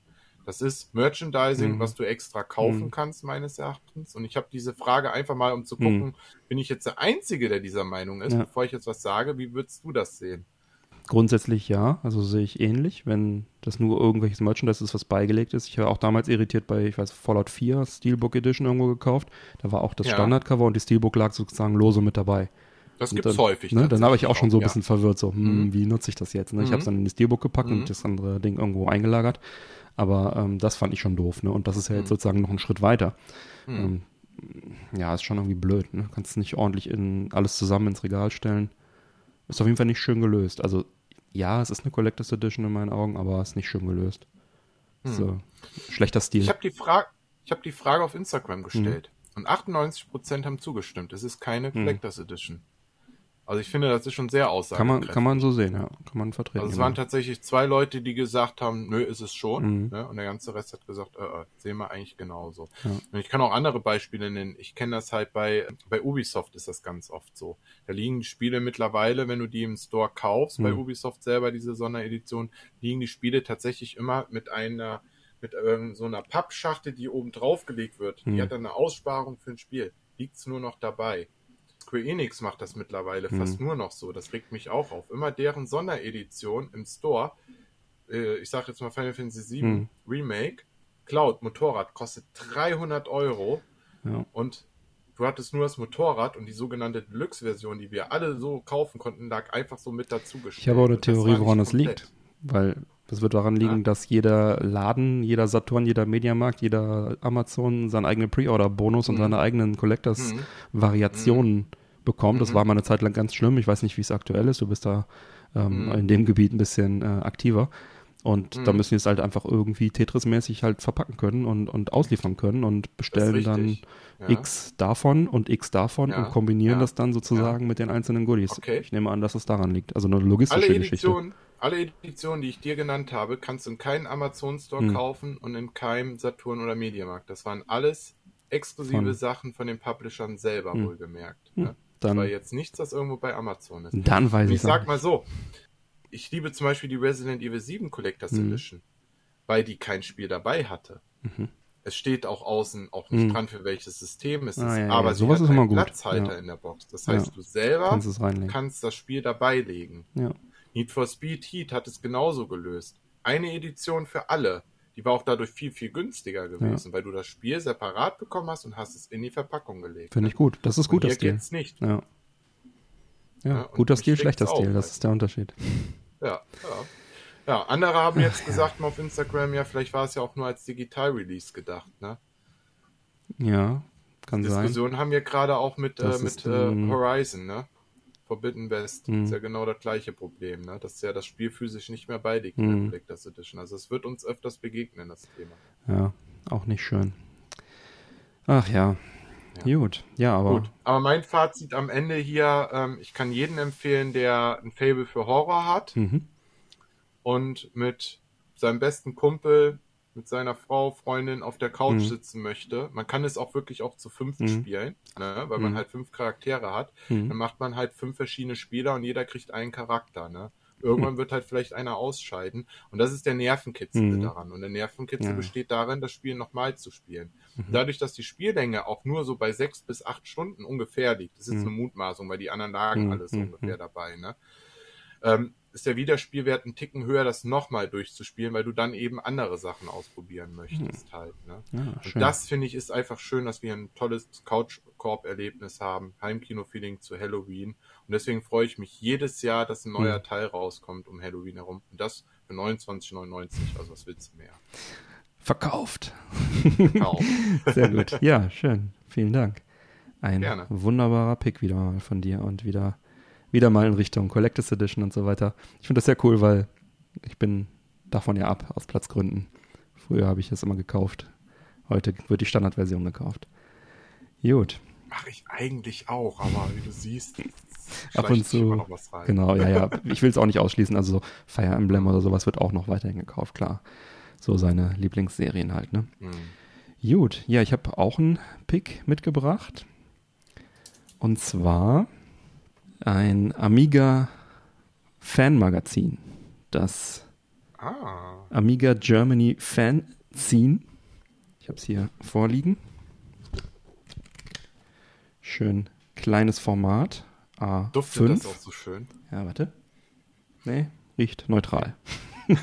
Das ist Merchandising, Mhm. was du extra kaufen Mhm. kannst, meines Erachtens. Und ich habe diese Frage einfach mal, um zu gucken, bin ich jetzt der Einzige, der dieser Meinung ist, Ja. bevor ich jetzt was sage, wie würdest du das sehen? Grundsätzlich ja, also sehe ich ähnlich, wenn das nur irgendwelches Merchandise ist, was beigelegt ist. Ich war auch damals irritiert bei, ich weiß, Fallout 4 Steelbook Edition irgendwo gekauft. Da war auch das Ja. Standardcover und die Steelbook lag sozusagen lose mit dabei. Das Und gibt's dann, häufig. Ne, dann habe ich auch schon so ein bisschen verwirrt, so, hm, Mhm. wie nutze ich das jetzt? Ne? Ich Mhm. habe es dann in die Steelbook gepackt Mhm. und das andere Ding irgendwo eingelagert. Aber ähm, das fand ich schon doof. Ne? Und das ist ja jetzt Mhm. sozusagen noch ein Schritt weiter. Mhm. Ähm, ja, ist schon irgendwie blöd. Ne? Kannst nicht ordentlich in alles zusammen ins Regal stellen. Ist auf jeden Fall nicht schön gelöst. Also ja, es ist eine Collectors Edition in meinen Augen, aber ist nicht schön gelöst. Hm. So, schlechter Stil. Ich habe die, Fra ich hab die Frage auf Instagram Mhm. gestellt. Und 98% haben zugestimmt. Es ist keine Collectors Edition. Also ich finde, das ist schon sehr kann, man, aussagekräftig. kann man so sehen, ja. Kann man vertreten. Also es genau. waren tatsächlich zwei Leute, die gesagt haben, nö, ist es schon. Mhm. Ne? Und der ganze Rest hat gesagt, äh, äh, sehen wir eigentlich genauso. Ja. Und ich kann auch andere Beispiele nennen. Ich kenne das halt bei, bei Ubisoft ist das ganz oft so. Da liegen die Spiele mittlerweile, wenn du die im Store kaufst, bei Mhm. Ubisoft selber, diese Sonderedition, liegen die Spiele tatsächlich immer mit einer mit ähm, so einer Pappschachtel, die oben drauf gelegt wird. Mhm. Die hat dann eine Aussparung für ein Spiel. Liegt's nur noch dabei. Square Enix macht das mittlerweile Mhm. fast nur noch so. Das regt mich auch auf. Immer deren Sonderedition im Store, äh, ich sage jetzt mal Final Fantasy VII Mhm. Remake, Cloud Motorrad kostet 300 Euro Ja. und du hattest nur das Motorrad und die sogenannte Deluxe-Version, die wir alle so kaufen konnten, lag einfach so mit dazu. Ich habe auch eine Theorie, woran das liegt. Weil das wird daran liegen, Ja. dass jeder Laden, jeder Saturn, jeder Mediamarkt, jeder Amazon seinen eigenen Pre-Order-Bonus und Mhm. seine eigenen Mhm. Collectors-Variationen bekommt. Das Mhm. war mal eine Zeit lang ganz schlimm. Ich weiß nicht, wie es aktuell ist. Du bist da ähm, Mhm. in dem Gebiet ein bisschen äh, aktiver. Und da Mhm. müssen die es halt einfach irgendwie Tetris-mäßig halt verpacken können und, und ausliefern können und bestellen dann. Ja. X davon und X davon Ja. und kombinieren Ja. das dann sozusagen mit den einzelnen Goodies. Okay. Ich nehme an, dass es daran liegt. Also eine logistische alle Geschichte. Editionen, alle Editionen, die ich dir genannt habe, kannst du in keinem Amazon Store Hm. kaufen und in keinem Saturn oder Mediamarkt. Das waren alles exklusive Von- Sachen von den Publishern selber Hm. wohlgemerkt. Hm. Ne? Das Dann, war jetzt nichts, das irgendwo bei Amazon ist. dann weiß Und ich ich sag mal so, ich liebe zum Beispiel die Resident Evil 7 Collectors Mhm. Edition, weil die kein Spiel dabei hatte. Mhm. Es steht auch außen auch nicht Mhm. dran, für welches System es ist, Ah, ja, ja, aber ja. sie Sowas hat ist immer einen gut. Platzhalter Ja. in der Box. Das heißt, Ja. du selber Kannst kannst das Spiel dabei legen. Ja. Need for Speed Heat hat es genauso gelöst. Eine Edition für alle. Die war auch dadurch viel, viel günstiger gewesen, weil du das Spiel separat bekommen hast und hast es in die Verpackung gelegt. Finde ich gut. Das ist guter Stil. geht's nicht. Ja. Ja, Ja, guter Stil, schlechter Stil. Das weil- ist der Unterschied. Ja, ja. Ja, andere haben jetzt [LAUGHS] gesagt mal auf Instagram, ja, vielleicht war es ja auch nur als Digital-Release gedacht, ne? Ja, kann sein. Diskussionen haben wir gerade auch mit, äh, mit äh, ähm, Horizon, ne? Forbidden West. Mhm. Ist ja genau das gleiche Problem, ne? Dass ja das Spiel physisch nicht mehr beiliegt in Mhm. der Collectors Edition. Also es wird uns öfters begegnen, das Thema. Ja, auch nicht schön. Ach ja. Ja. Gut. Ja, aber Gut, aber mein Fazit am Ende hier, ähm, ich kann jeden empfehlen, der ein Fable für Horror hat Mhm. und mit seinem besten Kumpel, mit seiner Frau, Freundin auf der Couch Mhm. sitzen möchte. Man kann es auch wirklich auch zu fünf Mhm. spielen, ne? weil man Mhm. halt fünf Charaktere hat. Mhm. Dann macht man halt fünf verschiedene Spieler und jeder kriegt einen Charakter. Ne? Irgendwann wird halt vielleicht einer ausscheiden. Und das ist der Nervenkitzel Mhm. daran. Und der Nervenkitzel Ja. besteht darin, das Spiel nochmal zu spielen. Mhm. Dadurch, dass die Spiellänge auch nur so bei sechs bis acht Stunden ungefähr liegt, das ist jetzt Mhm. eine Mutmaßung, weil die anderen lagen Mhm. alles Mhm. ungefähr dabei, ne? ähm, ist der Wiederspielwert ein Ticken höher, das nochmal durchzuspielen, weil du dann eben andere Sachen ausprobieren möchtest halt. Ne? ja, Und schön. das finde ich ist einfach schön, dass wir ein tolles Couch-Korb-Erlebnis haben, Heimkino-Feeling zu Halloween. Und deswegen freue ich mich jedes Jahr, dass ein neuer Hm. Teil rauskommt um Halloween herum. Und das für 29,99. Also was willst du mehr? Verkauft. Kaum. [LAUGHS] Sehr gut. Ja, schön. Vielen Dank. Ein Gerne. wunderbarer Pick wieder mal von dir und wieder, wieder mal in Richtung Collectors Edition und so weiter. Ich finde das sehr cool, weil ich bin davon ja ab, aus Platzgründen. Früher habe ich das immer gekauft. Heute wird die Standardversion gekauft. Gut. Mache ich eigentlich auch, aber wie du siehst, Ab und zu. Genau, ja, ja. Ich will es auch nicht ausschließen. Also so Fire Emblem oder sowas wird auch noch weiterhin gekauft, klar. So seine Lieblingsserien halt, ne? Hm. Gut, ja, ich habe auch einen Pick mitgebracht. Und zwar ein Amiga Fanmagazin. Das Ah, Amiga Germany Fanzine. Ich habe es hier vorliegen. Schön kleines Format. A5. duftet das auch so schön. Ja, warte. Nee, riecht neutral. [LAUGHS]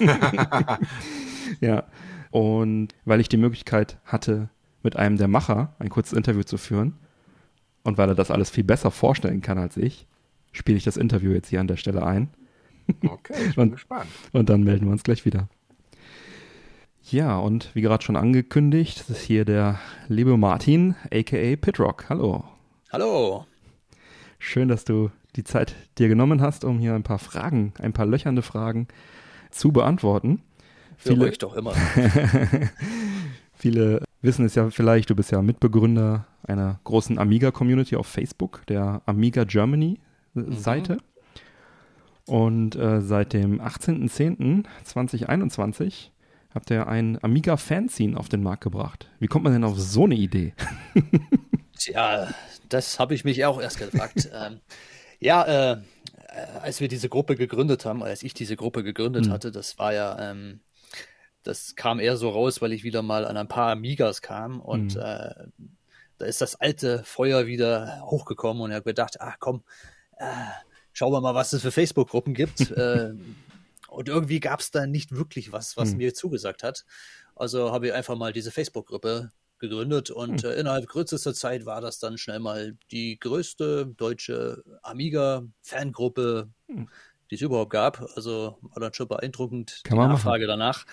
ja. Und weil ich die Möglichkeit hatte, mit einem der Macher ein kurzes Interview zu führen und weil er das alles viel besser vorstellen kann als ich, spiele ich das Interview jetzt hier an der Stelle ein Okay, ich bin [LAUGHS] Und- gespannt. und dann melden wir uns gleich wieder. Ja, und wie gerade schon angekündigt, das ist hier der liebe Martin, aka Pitrock. Hallo. Hallo. Schön, dass du die Zeit dir genommen hast, um hier ein paar Fragen, ein paar löchernde Fragen zu beantworten. Für Viele, euch doch immer. [LAUGHS] viele wissen es ja vielleicht, du bist ja Mitbegründer einer großen Amiga-Community auf Facebook, der Amiga Germany-Seite. Und äh, seit dem 18.10.2021 habt ihr ein Amiga-Fanzine auf den Markt gebracht. Wie kommt man denn auf so eine Idee? [LAUGHS] Tja, das habe ich mich auch erst gefragt. [LAUGHS] ähm, ja, äh, äh, als wir diese Gruppe gegründet haben, als ich diese Gruppe gegründet Hm. hatte, das war ja, ähm, das kam eher so raus, weil ich wieder mal an ein paar Amigas kam und Hm. äh, da ist das alte Feuer wieder hochgekommen und ich habe gedacht, ach komm, äh, schauen wir mal, was es für Facebook-Gruppen gibt. [LAUGHS] äh, und irgendwie gab es da nicht wirklich was, was Hm. mir zugesagt hat. Also habe ich einfach mal diese Facebook-Gruppe gegründet und Hm. äh, innerhalb kürzester Zeit war das dann schnell mal die größte deutsche Amiga-Fangruppe, Hm. die es überhaupt gab. Also war dann schon beeindruckend Kann die man Nachfrage danach.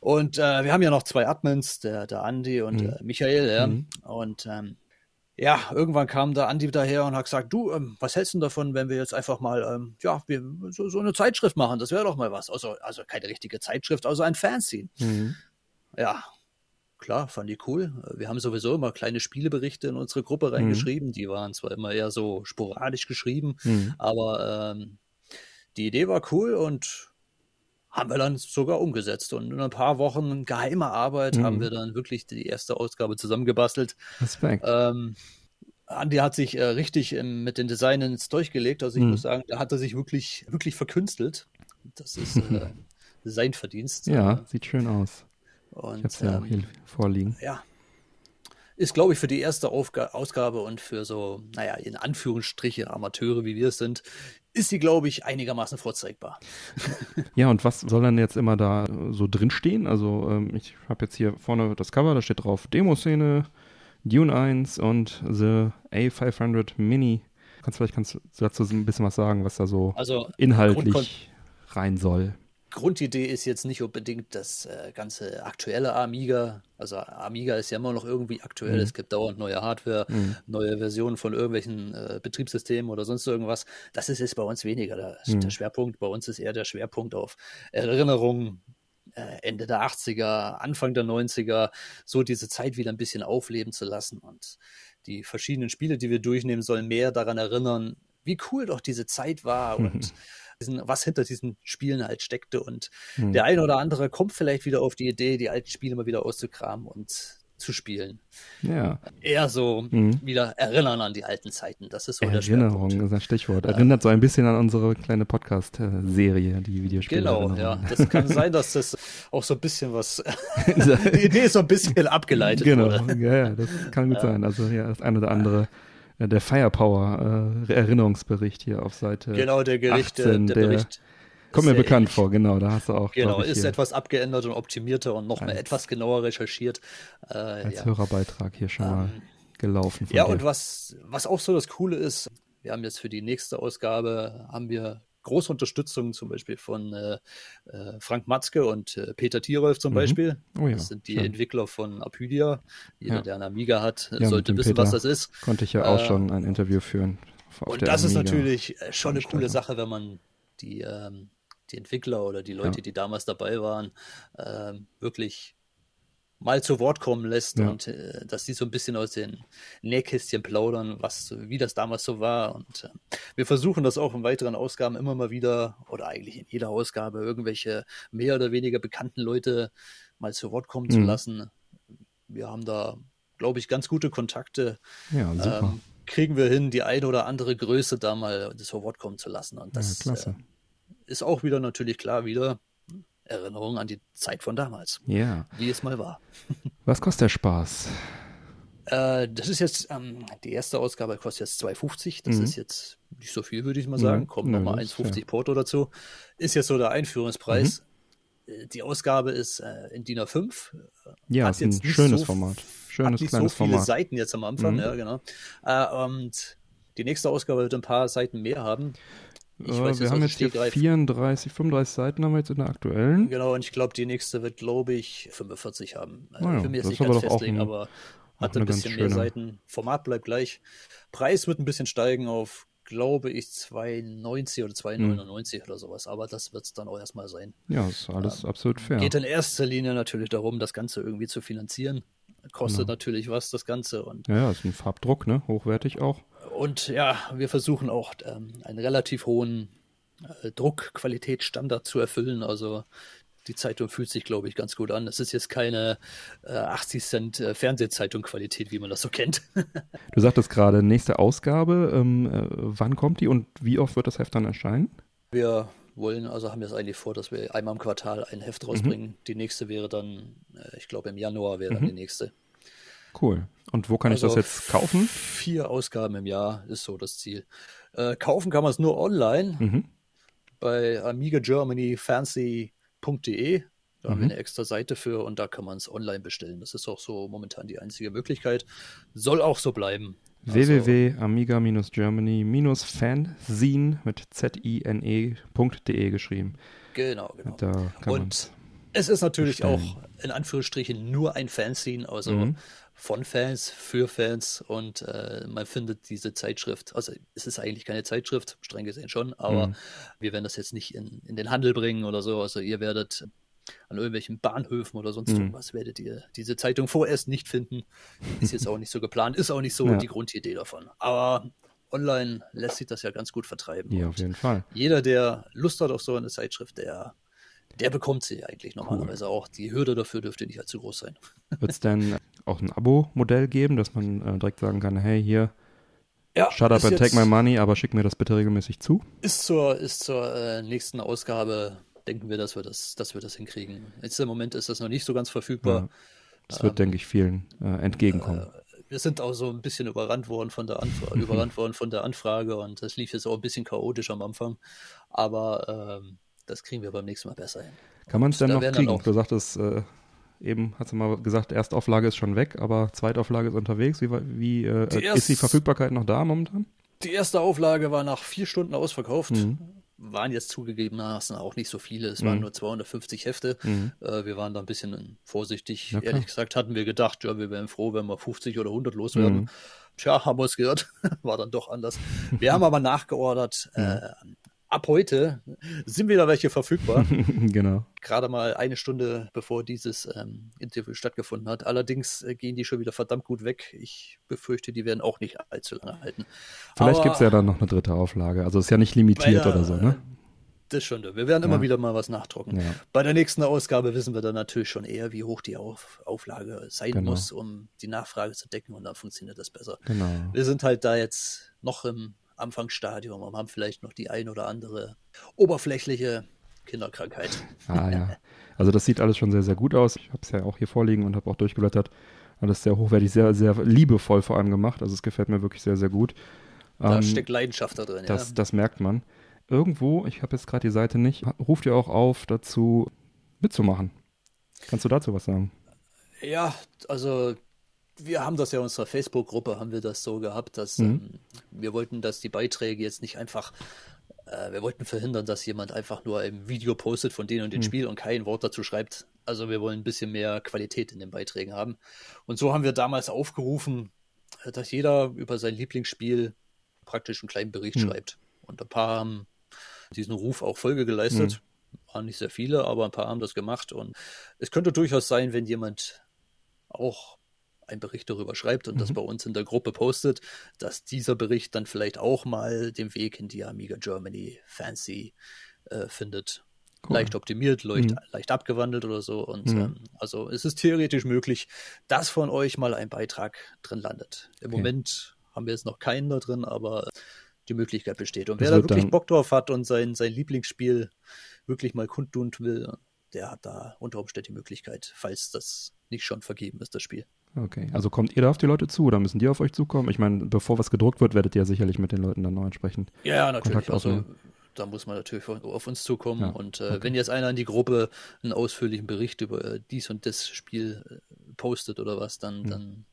Und äh, wir haben ja noch zwei Admins, der, der Andi und Mhm. äh, Michael. Ja. Mhm. Und ähm, ja, irgendwann kam der Andi daher und hat gesagt, du, ähm, was hältst du davon, wenn wir jetzt einfach mal, ähm, ja, wir, so, so eine Zeitschrift machen, das wäre doch mal was. Also, also keine richtige Zeitschrift, also ein Fanzine. Mhm. Ja, klar, fand ich cool. Wir haben sowieso immer kleine Spieleberichte in unsere Gruppe reingeschrieben. Die waren zwar immer eher so sporadisch geschrieben, Mhm. aber ähm, die Idee war cool und haben wir dann sogar umgesetzt. Und in ein paar Wochen geheimer Arbeit Mhm. haben wir dann wirklich die erste Ausgabe zusammengebastelt. Respekt. Ähm, Andi hat sich äh, richtig ähm, mit den Designs durchgelegt. Also ich Mhm. muss sagen, da hat er sich wirklich, wirklich verkünstelt. Das ist äh, [LAUGHS] sein Verdienst. ja, sieht schön aus. Ich Und habe es ja auch ähm, hier vorliegen. ja. Ist, glaube ich, für die erste Aufga Ausgabe und für so, naja, in Anführungsstriche Amateure, wie wir es sind, ist sie, glaube ich, einigermaßen vorzeigbar. [LAUGHS] Ja, und was soll dann jetzt immer da äh, so drinstehen? Also ähm, ich habe jetzt hier vorne das Cover, da steht drauf Demoszene, Dune 1 und The A500 Mini. Kannst vielleicht kannst du dazu ein bisschen was sagen, was da so Also inhaltlich rein soll. Grundidee ist jetzt nicht unbedingt das äh, ganze aktuelle Amiga. Also Amiga ist ja immer noch irgendwie aktuell. Mhm. Es gibt dauernd neue Hardware, Mhm. neue Versionen von irgendwelchen äh, Betriebssystemen oder sonst irgendwas. Das ist jetzt bei uns weniger. Der, Mhm. der Schwerpunkt bei uns ist eher der Schwerpunkt auf Erinnerungen. äh, Ende der 80er, Anfang der 90er, so diese Zeit wieder ein bisschen aufleben zu lassen und die verschiedenen Spiele, die wir durchnehmen, sollen mehr daran erinnern, wie cool doch diese Zeit war und [LAUGHS] diesen, was hinter diesen Spielen halt steckte. Und Mhm. der eine oder andere kommt vielleicht wieder auf die Idee, die alten Spiele mal wieder auszukramen und zu spielen. Ja, Eher so Mhm. wieder erinnern an die alten Zeiten. Das ist so der Erinnerung Schwerpunkt. ist ein Stichwort. Erinnert so ein bisschen an unsere kleine Podcast-Serie, die Videospiele. Genau, ja. Das kann [LAUGHS] sein, dass das auch so ein bisschen was, [LAUGHS] [LAUGHS] die Idee ist so ein bisschen abgeleitet genau, wurde. ja, ja, das kann gut sein. Also ja, das eine oder andere, äh, der Firepower äh, Erinnerungsbericht hier auf Seite. Genau, der Gericht, 18, der, der- Bericht. Kommt mir bekannt ähnlich. vor, genau, da hast du auch, Genau, ich, ist etwas abgeändert und optimierter und noch mal etwas genauer recherchiert. Äh, als ja. Hörerbeitrag hier schon mal Ähm, gelaufen. Von Ja, dir. und was, was auch so das Coole ist, wir haben jetzt für die nächste Ausgabe, haben wir große Unterstützung zum Beispiel von äh, äh, Frank Matzke und äh, Peter Tierolf zum Mhm. Beispiel. Oh ja, das sind die schön. Entwickler von Apydia. Jeder, Ja. der einen Amiga hat, Ja, sollte wissen, was Peter das ist. Konnte ich ja auch äh, schon ein Interview führen. Und das ist Amiga. natürlich äh, schon eine coole. Sache, wenn man die, ähm, die Entwickler oder die Leute, die damals dabei waren, ähm, wirklich mal zu Wort kommen lässt Ja. und äh, dass die so ein bisschen aus den Nähkästchen plaudern, was, wie das damals so war. Und äh, wir versuchen das auch in weiteren Ausgaben immer mal wieder oder eigentlich in jeder Ausgabe irgendwelche mehr oder weniger bekannten Leute mal zu Wort kommen zu Mhm. lassen. Wir haben da, glaube ich, ganz gute Kontakte Ja, super. ähm, kriegen wir hin, die eine oder andere Größe da mal zu Wort kommen zu lassen. Und ja, das klasse. äh, ist auch wieder natürlich klar wieder Erinnerung an die Zeit von damals, ja. wie es mal war. [LAUGHS] Was kostet der Spaß? Äh, das ist jetzt, ähm, die erste Ausgabe kostet jetzt 2,50. Das Mhm. ist jetzt nicht so viel, würde ich mal Ja, sagen. Kommt nö, nochmal das ist 1,50 Porto dazu. Ist jetzt so der Einführungspreis. Mhm. Äh, Die Ausgabe ist äh, in DIN A5. Ja, Hat ist ein jetzt nicht schönes so Format. Hat Schönes nicht so kleines viele Format. Seiten jetzt am Anfang, Mhm. ja, genau. Äh, und die nächste Ausgabe wird ein paar Seiten mehr haben. Ich weiß wir jetzt haben jetzt hier Stegreif- 34, 35 Seiten haben wir jetzt in der aktuellen. Genau, und ich glaube, die nächste wird, glaube ich, 45 haben. Äh, Ah ja, ich will mir jetzt nicht ganz festlegen, ein- aber hat ein bisschen mehr Seiten. Format bleibt gleich. Preis wird ein bisschen steigen auf, glaube ich, 2,90 oder 2,99 oder sowas. Aber das wird es dann auch erstmal sein. Ja, ist alles absolut fair. Geht in erster Linie natürlich darum, das Ganze irgendwie zu finanzieren. Kostet Genau. natürlich was, das Ganze. Und ja, ja, ist ein Farbdruck, ne? Hochwertig auch. Und ja, wir versuchen auch ähm, einen relativ hohen äh, Druckqualitätsstandard zu erfüllen. Also die Zeitung fühlt sich, glaube ich, ganz gut an. Es ist jetzt keine äh, 80 Cent äh, Fernsehzeitung-Qualität, wie man das so kennt. Du sagtest gerade, nächste Ausgabe, ähm, äh, wann kommt die und wie oft wird das Heft dann erscheinen? wir wollen, also haben wir es eigentlich vor, dass wir einmal im Quartal ein Heft rausbringen. Die nächste wäre dann, äh, ich glaube, im Januar wäre dann Mhm. die nächste. Cool. Und wo kann ich Also das jetzt kaufen? Vier Ausgaben im Jahr ist so das Ziel. Äh, kaufen kann man es nur online. Mhm. bei Amiga Germany Fancy.de. Da haben wir eine extra Seite für und da kann man es online bestellen. Das ist auch so momentan die einzige Möglichkeit. Soll auch so bleiben. Also, www.amiga-germany-fanzine mit z-i-n-e.de geschrieben. Genau, genau. Da kann und es ist natürlich auch in Anführungsstrichen nur ein Fanzine, also Mhm. Von Fans für Fans und äh, man findet diese Zeitschrift, also es ist eigentlich keine Zeitschrift, streng gesehen schon, aber Mhm. wir werden das jetzt nicht in, in den Handel bringen oder so, also ihr werdet an irgendwelchen Bahnhöfen oder sonst Mhm. irgendwas werdet ihr diese Zeitung vorerst nicht finden. Ist jetzt auch nicht so geplant, ist auch nicht so Ja. die Grundidee davon. Aber online lässt sich das ja ganz gut vertreiben. Ja, auf jeden Fall. jeder, der Lust hat auf so eine Zeitschrift, der, der bekommt sie eigentlich normalerweise auch. Die Hürde dafür dürfte nicht allzu groß sein. Wird es denn [LAUGHS] auch ein Abo-Modell geben, dass man äh, direkt sagen kann, hey, hier, Ja, shut up and take my money, aber schick mir das bitte regelmäßig zu? Ist zur, ist zur äh, nächsten Ausgabe, denken wir, dass wir das, dass wir das hinkriegen. Jetzt im Moment ist das noch nicht so ganz verfügbar. Ja. Das wird, denke ich, vielen äh, entgegenkommen. Wir sind auch so ein bisschen überrannt worden von der Anfrage, [LAUGHS] überrannt worden von der Anfrage und das lief jetzt auch ein bisschen chaotisch am Anfang. Aber ähm, das kriegen wir beim nächsten Mal besser hin. Kann man es denn da noch kriegen? auch- Du sagtest, äh, eben hast du mal gesagt, Erstauflage ist schon weg, aber Zweitauflage ist unterwegs. Wie, wie äh, Die ist die Verfügbarkeit noch da momentan? Die erste Auflage war nach vier Stunden ausverkauft. Mhm. Waren jetzt zugegebenermaßen auch nicht so viele. Es waren Mhm. nur 250 Hefte. Mhm. Äh, wir waren da ein bisschen vorsichtig. Klar. Ehrlich gesagt hatten wir gedacht, ja, wir wären froh, wenn wir 50 oder 100 loswerden. Mhm. Tja, haben wir es gehört. [LAUGHS] War dann doch anders. Wir haben aber nachgeordert. Äh, ab heute sind wieder welche verfügbar. [LAUGHS] genau. Gerade mal eine Stunde bevor dieses ähm, Interview stattgefunden hat. Allerdings äh, gehen die schon wieder verdammt gut weg. Ich befürchte, die werden auch nicht allzu lange halten. Vielleicht gibt es ja dann noch eine dritte Auflage. Also ist ja nicht limitiert Weil, oder so, ne? Das schon. Wir werden immer Ja. wieder mal was nachdrucken. Ja. Bei der nächsten Ausgabe wissen wir dann natürlich schon eher, wie hoch die Auf Auflage sein Genau. muss, um die Nachfrage zu decken und dann funktioniert das besser. Genau. Wir sind halt da jetzt noch im Anfangsstadium und haben vielleicht noch die ein oder andere oberflächliche Kinderkrankheit. Ah ja. Also das sieht alles schon sehr, sehr gut aus. Ich habe es ja auch hier vorliegen und habe auch durchgeblättert. Alles sehr hochwertig, sehr, sehr liebevoll vor allem gemacht. Also es gefällt mir wirklich sehr, sehr gut. Da Ähm, steckt Leidenschaft da drin. das, ja. das merkt man. Irgendwo, ich habe jetzt gerade die Seite nicht, ruft ihr auch auf, dazu mitzumachen. Kannst du dazu was sagen? Ja, also wir haben das ja in unserer Facebook-Gruppe, haben wir das so gehabt, dass Mhm. ähm, wir wollten, dass die Beiträge jetzt nicht einfach, äh, wir wollten verhindern, dass jemand einfach nur ein Video postet von denen und Mhm. dem Spiel und kein Wort dazu schreibt. Also wir wollen ein bisschen mehr Qualität in den Beiträgen haben. Und so haben wir damals aufgerufen, äh, dass jeder über sein Lieblingsspiel praktisch einen kleinen Bericht Mhm. schreibt. Und ein paar haben diesen Ruf auch Folge geleistet. Waren nicht sehr viele, aber ein paar haben das gemacht. Und es könnte durchaus sein, wenn jemand auch einen Bericht darüber schreibt und das bei uns in der Gruppe postet, dass dieser Bericht dann vielleicht auch mal den Weg in die Amiga Germany Fancy äh, findet. Cool. Leicht optimiert, leicht, Mhm. leicht abgewandelt oder so. Und Mhm. ähm, also es ist theoretisch möglich, dass von euch mal ein Beitrag drin landet. Im Okay. Moment haben wir jetzt noch keinen da drin, aber die Möglichkeit besteht. Und Das wer da wirklich dann- Bock drauf hat und sein, sein Lieblingsspiel wirklich mal kundtun will, der hat da unter Umständen die Möglichkeit, falls das nicht schon vergeben ist, das Spiel. Okay. Also kommt ihr da auf die Leute zu oder müssen die auf euch zukommen? Ich meine, bevor was gedruckt wird, werdet ihr ja sicherlich mit den Leuten dann noch entsprechend. Ja, ja, natürlich. Kontakt Also da muss man natürlich auf- uns zukommen. Ja, Und äh, okay. wenn jetzt einer in die Gruppe einen ausführlichen Bericht über äh, dies und das Spiel äh, postet oder was, dann, Hm. dann,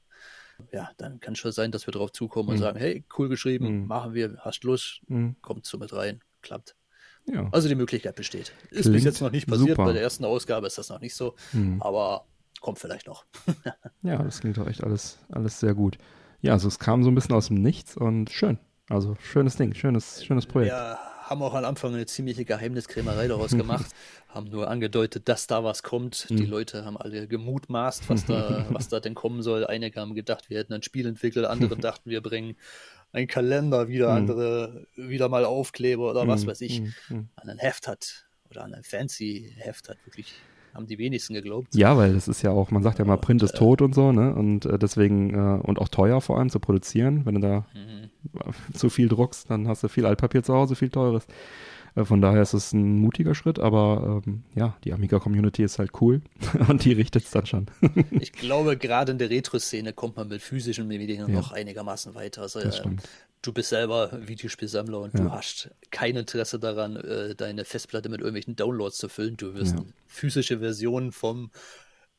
ja, dann kann schon sein, dass wir darauf zukommen und Hm. sagen, hey, cool geschrieben, Hm. machen wir, hast Lust, Mhm. kommt so mit rein, klappt. Ja. Also die Möglichkeit besteht. Ist Klingt bis jetzt noch nicht passiert, super. bei der ersten Ausgabe ist das noch nicht so, Mhm. aber kommt vielleicht noch. [LAUGHS] Ja, das klingt doch echt alles, alles sehr gut. Ja, also es kam so ein bisschen aus dem Nichts und schön. Also schönes Ding, schönes, schönes Projekt. Wir haben auch am Anfang eine ziemliche Geheimniskrämerei daraus gemacht, [LAUGHS] haben nur angedeutet, dass da was kommt. Die Mhm. Leute haben alle gemutmaßt, [LAUGHS] was da, was da denn kommen soll. Einige haben gedacht, wir hätten ein Spiel entwickelt, andere dachten, wir bringen einen Kalender, wieder Mhm. andere wieder mal Aufkleber oder was Mhm, weiß ich. mhm, mhm. An ein Heft hat oder an ein fancy Heft hat wirklich, haben die wenigsten geglaubt. Ja, weil das ist ja auch, man sagt ja mal, Print ist tot und so, ne? Und äh, deswegen, äh, und auch teuer vor allem zu produzieren. Wenn du da Mhm. [LAUGHS] zu viel druckst, dann hast du viel Altpapier zu Hause, viel teures. Äh, Von daher ist es ein mutiger Schritt, aber ähm, ja, die Amiga-Community ist halt cool [LAUGHS] und die richtet es dann schon. [LAUGHS] Ich glaube, gerade in der Retro-Szene kommt man mit physischen Medien Ja. noch einigermaßen weiter. Also, Das äh, stimmt. du bist selber Videospielsammler und Ja. du hast kein Interesse daran, äh, deine Festplatte mit irgendwelchen Downloads zu füllen. Du wirst Ja. physische Version vom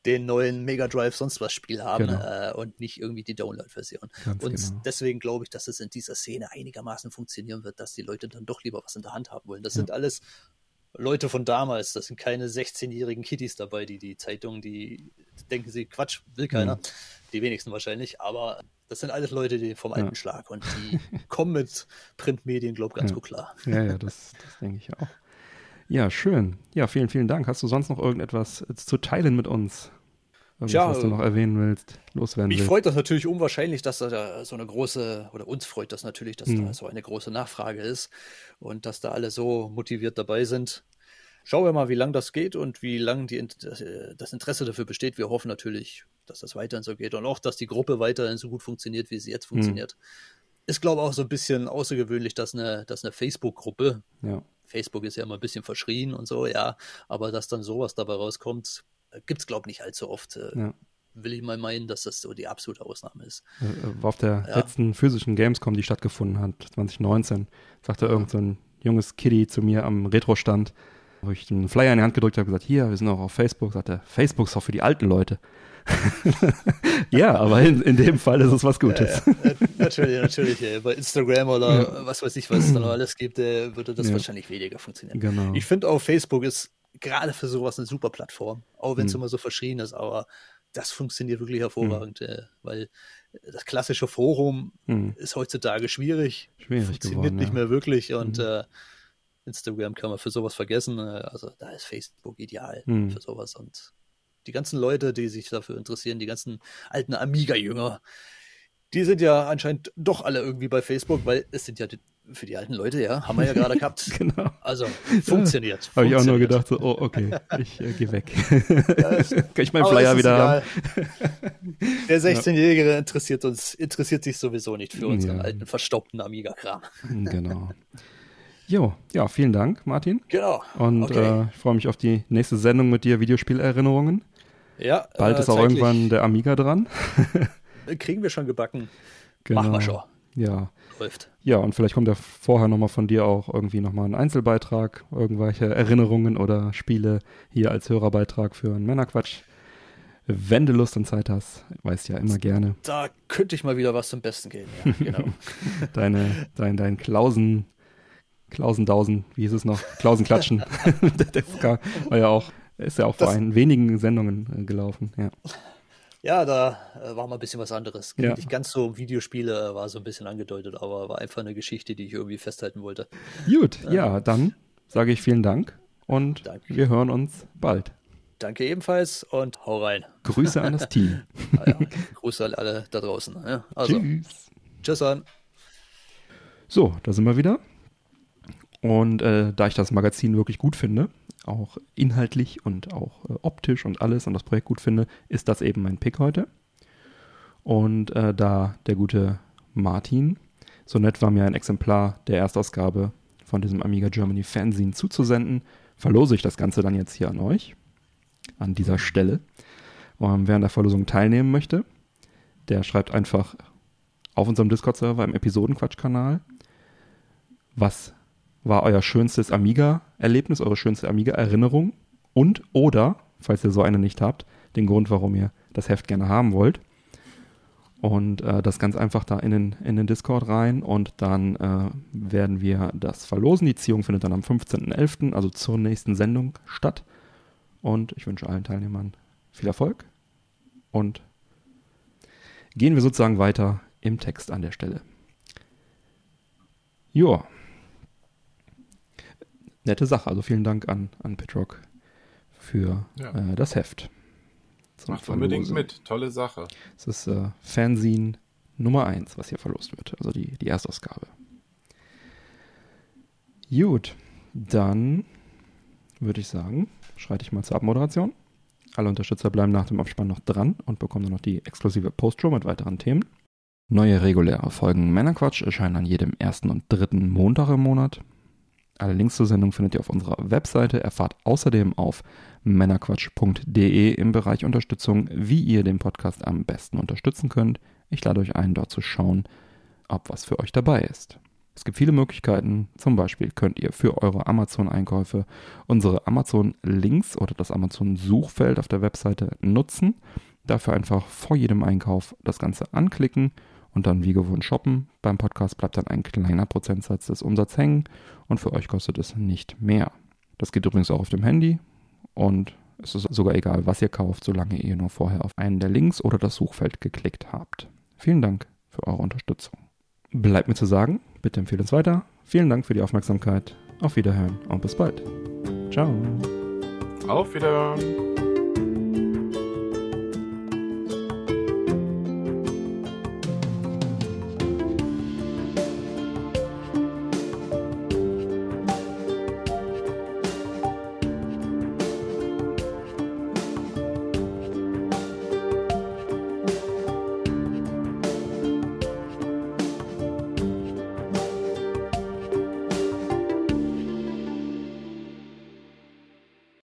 den neuen Mega Drive sonst was Spiel haben Genau. äh, und nicht irgendwie die Download-Version. Und genau. deswegen glaube ich, dass es in dieser Szene einigermaßen funktionieren wird, dass die Leute dann doch lieber was in der Hand haben wollen. Das Ja. sind alles Leute von damals, das sind keine 16-jährigen Kiddies dabei, die die Zeitungen, die denken sie, Quatsch, will keiner. Mhm. Die wenigsten wahrscheinlich, aber das sind alles Leute, die vom Ja. alten Schlag und die kommen mit Printmedien, glaube ich, ganz Ja. gut klar. Ja, ja, das, das denke ich auch. Ja, schön. Ja, vielen, vielen Dank. Hast du sonst noch irgendetwas äh, zu teilen mit uns? Irgendwas, Tja, was du äh, noch erwähnen willst, loswerden Mich willst? freut das natürlich unwahrscheinlich, dass da so eine große, oder uns freut das natürlich, dass Mhm. da so eine große Nachfrage ist und dass da alle so motiviert dabei sind. Schauen wir mal, wie lang das geht und wie lang die, Int- das, äh, das Interesse dafür besteht. Wir hoffen natürlich, dass das weiterhin so geht und auch, dass die Gruppe weiterhin so gut funktioniert, wie sie jetzt funktioniert. Ist, glaube ich, auch so ein bisschen außergewöhnlich, dass eine, dass eine Facebook-Gruppe, Ja, Facebook ist ja immer ein bisschen verschrien und so, ja, aber dass dann sowas dabei rauskommt, gibt es, glaube ich, nicht allzu oft. Äh, ja. Will ich mal meinen, dass das so die absolute Ausnahme ist. Äh, äh, Auf der Ja. letzten physischen Gamescom, die stattgefunden hat, 2019, sagte irgend so ein junges Kiddie zu mir am Retro-Stand, wo ich einen Flyer in die Hand gedrückt habe, gesagt, hier, wir sind auch auf Facebook, sagte, Facebook ist auch für die alten Leute. [LAUGHS] ja, aber in, in dem Fall ist es was Gutes. Ja, ja, natürlich, natürlich. Ja. Bei Instagram oder was weiß ich, was es da noch alles gibt, äh, würde das Ja. wahrscheinlich weniger funktionieren. Genau. Ich finde auch, Facebook ist gerade für sowas eine super Plattform, auch wenn es Hm. immer so verschrien ist, aber das funktioniert wirklich hervorragend, äh, weil das klassische Forum Hm, ist heutzutage schwierig, schwierig funktioniert geworden. nicht ja. mehr wirklich und Mhm. äh, Instagram kann man für sowas vergessen. äh, Also da ist Facebook ideal Mhm. für sowas und die ganzen Leute, die sich dafür interessieren, die ganzen alten Amiga-Jünger, die sind ja anscheinend doch alle irgendwie bei Facebook, weil es sind ja die, für die alten Leute, ja, haben wir ja gerade [LAUGHS] gehabt. Genau. Also funktioniert. Habe ich auch nur gedacht, so, oh, okay, ich äh, gehe weg. [LAUGHS] ist- Kann ich meinen Flyer wieder haben? egal. Der [LAUGHS] 16-Jährige interessiert uns, interessiert sich sowieso nicht für unseren Ja. alten verstaubten Amiga-Kram. Genau. Jo, ja, vielen Dank, Martin. Genau. Und Okay. äh, ich freue mich auf die nächste Sendung mit dir, Videospielerinnerungen. Ja, Bald äh, ist auch zeitlich irgendwann der Amiga dran. [LAUGHS] Kriegen wir schon gebacken. Genau. Machen wir schon. Ja. Läuft. Ja, und vielleicht kommt ja vorher nochmal von dir auch irgendwie nochmal ein Einzelbeitrag, irgendwelche Erinnerungen oder Spiele hier als Hörerbeitrag für einen Männerquatsch. Wenn du Lust und Zeit hast, weißt ja immer gerne. Da könnte ich mal wieder was zum Besten gehen. Ja, genau. [LAUGHS] Deine, dein, dein Klausen, Klausendausen, wie hieß es noch? Klausenklatschen. das [LAUGHS] war ja auch, ist ja auch vor Das- ein, wenigen Sendungen äh, gelaufen, ja. ja, da äh, war mal ein bisschen was anderes. Ja. Nicht ganz so Videospiele, äh, war so ein bisschen angedeutet, aber war einfach eine Geschichte, die ich irgendwie festhalten wollte. Gut, ja, dann sage ich vielen Dank und Danke. wir hören uns bald. Danke ebenfalls und hau rein. Grüße an das Team. [LAUGHS] Ah, ja. Grüße an alle da draußen. Ja, also, Tschüss. tschüss an. So, da sind wir wieder. Und äh, da ich das Magazin wirklich gut finde, auch inhaltlich und auch äh, optisch und alles und das Projekt gut finde, ist das eben mein Pick heute. Und äh, da der gute Martin so nett war, mir ein Exemplar der Erstausgabe von diesem Amiga Germany Fanzine zuzusenden, verlose ich das Ganze dann jetzt hier an euch, an dieser Stelle. Und wer an der Verlosung teilnehmen möchte, der schreibt einfach auf unserem Discord-Server im Episodenquatsch-Kanal, was war euer schönstes Amiga-Erlebnis, eure schönste Amiga-Erinnerung und oder, falls ihr so eine nicht habt, den Grund, warum ihr das Heft gerne haben wollt. Und äh, das ganz einfach da in den, in den Discord rein und dann äh, werden wir das verlosen. Die Ziehung findet dann am 15.11., also zur nächsten Sendung statt. Und ich wünsche allen Teilnehmern viel Erfolg und gehen wir sozusagen weiter im Text an der Stelle. Joa. Nette Sache. Also vielen Dank an, an Petrock für Ja. äh, das Heft. Macht unbedingt mit. Tolle Sache. Es ist äh, Fanzine Nummer 1, was hier verlost wird. Also die, die Erstausgabe. Gut, dann würde ich sagen, schreite ich mal zur Abmoderation. Alle Unterstützer bleiben nach dem Abspann noch dran und bekommen dann noch die exklusive Postshow mit weiteren Themen. Neue reguläre Folgen Männerquatsch erscheinen an jedem ersten und dritten Montag im Monat. Alle Links zur Sendung findet ihr auf unserer Webseite. Erfahrt außerdem auf männerquatsch.de im Bereich Unterstützung, wie ihr den Podcast am besten unterstützen könnt. Ich lade euch ein, dort zu schauen, ob was für euch dabei ist. Es gibt viele Möglichkeiten. Zum Beispiel könnt ihr für eure Amazon-Einkäufe unsere Amazon-Links oder das Amazon-Suchfeld auf der Webseite nutzen. Dafür einfach vor jedem Einkauf das Ganze anklicken und dann wie gewohnt shoppen. Beim Podcast bleibt dann ein kleiner Prozentsatz des Umsatzes hängen und für euch kostet es nicht mehr. Das geht übrigens auch auf dem Handy und es ist sogar egal, was ihr kauft, solange ihr nur vorher auf einen der Links oder das Suchfeld geklickt habt. Vielen Dank für eure Unterstützung. Bleibt mir zu sagen, bitte empfehlt uns weiter. Vielen Dank für die Aufmerksamkeit. Auf Wiederhören und bis bald. Ciao. Auf Wiederhören.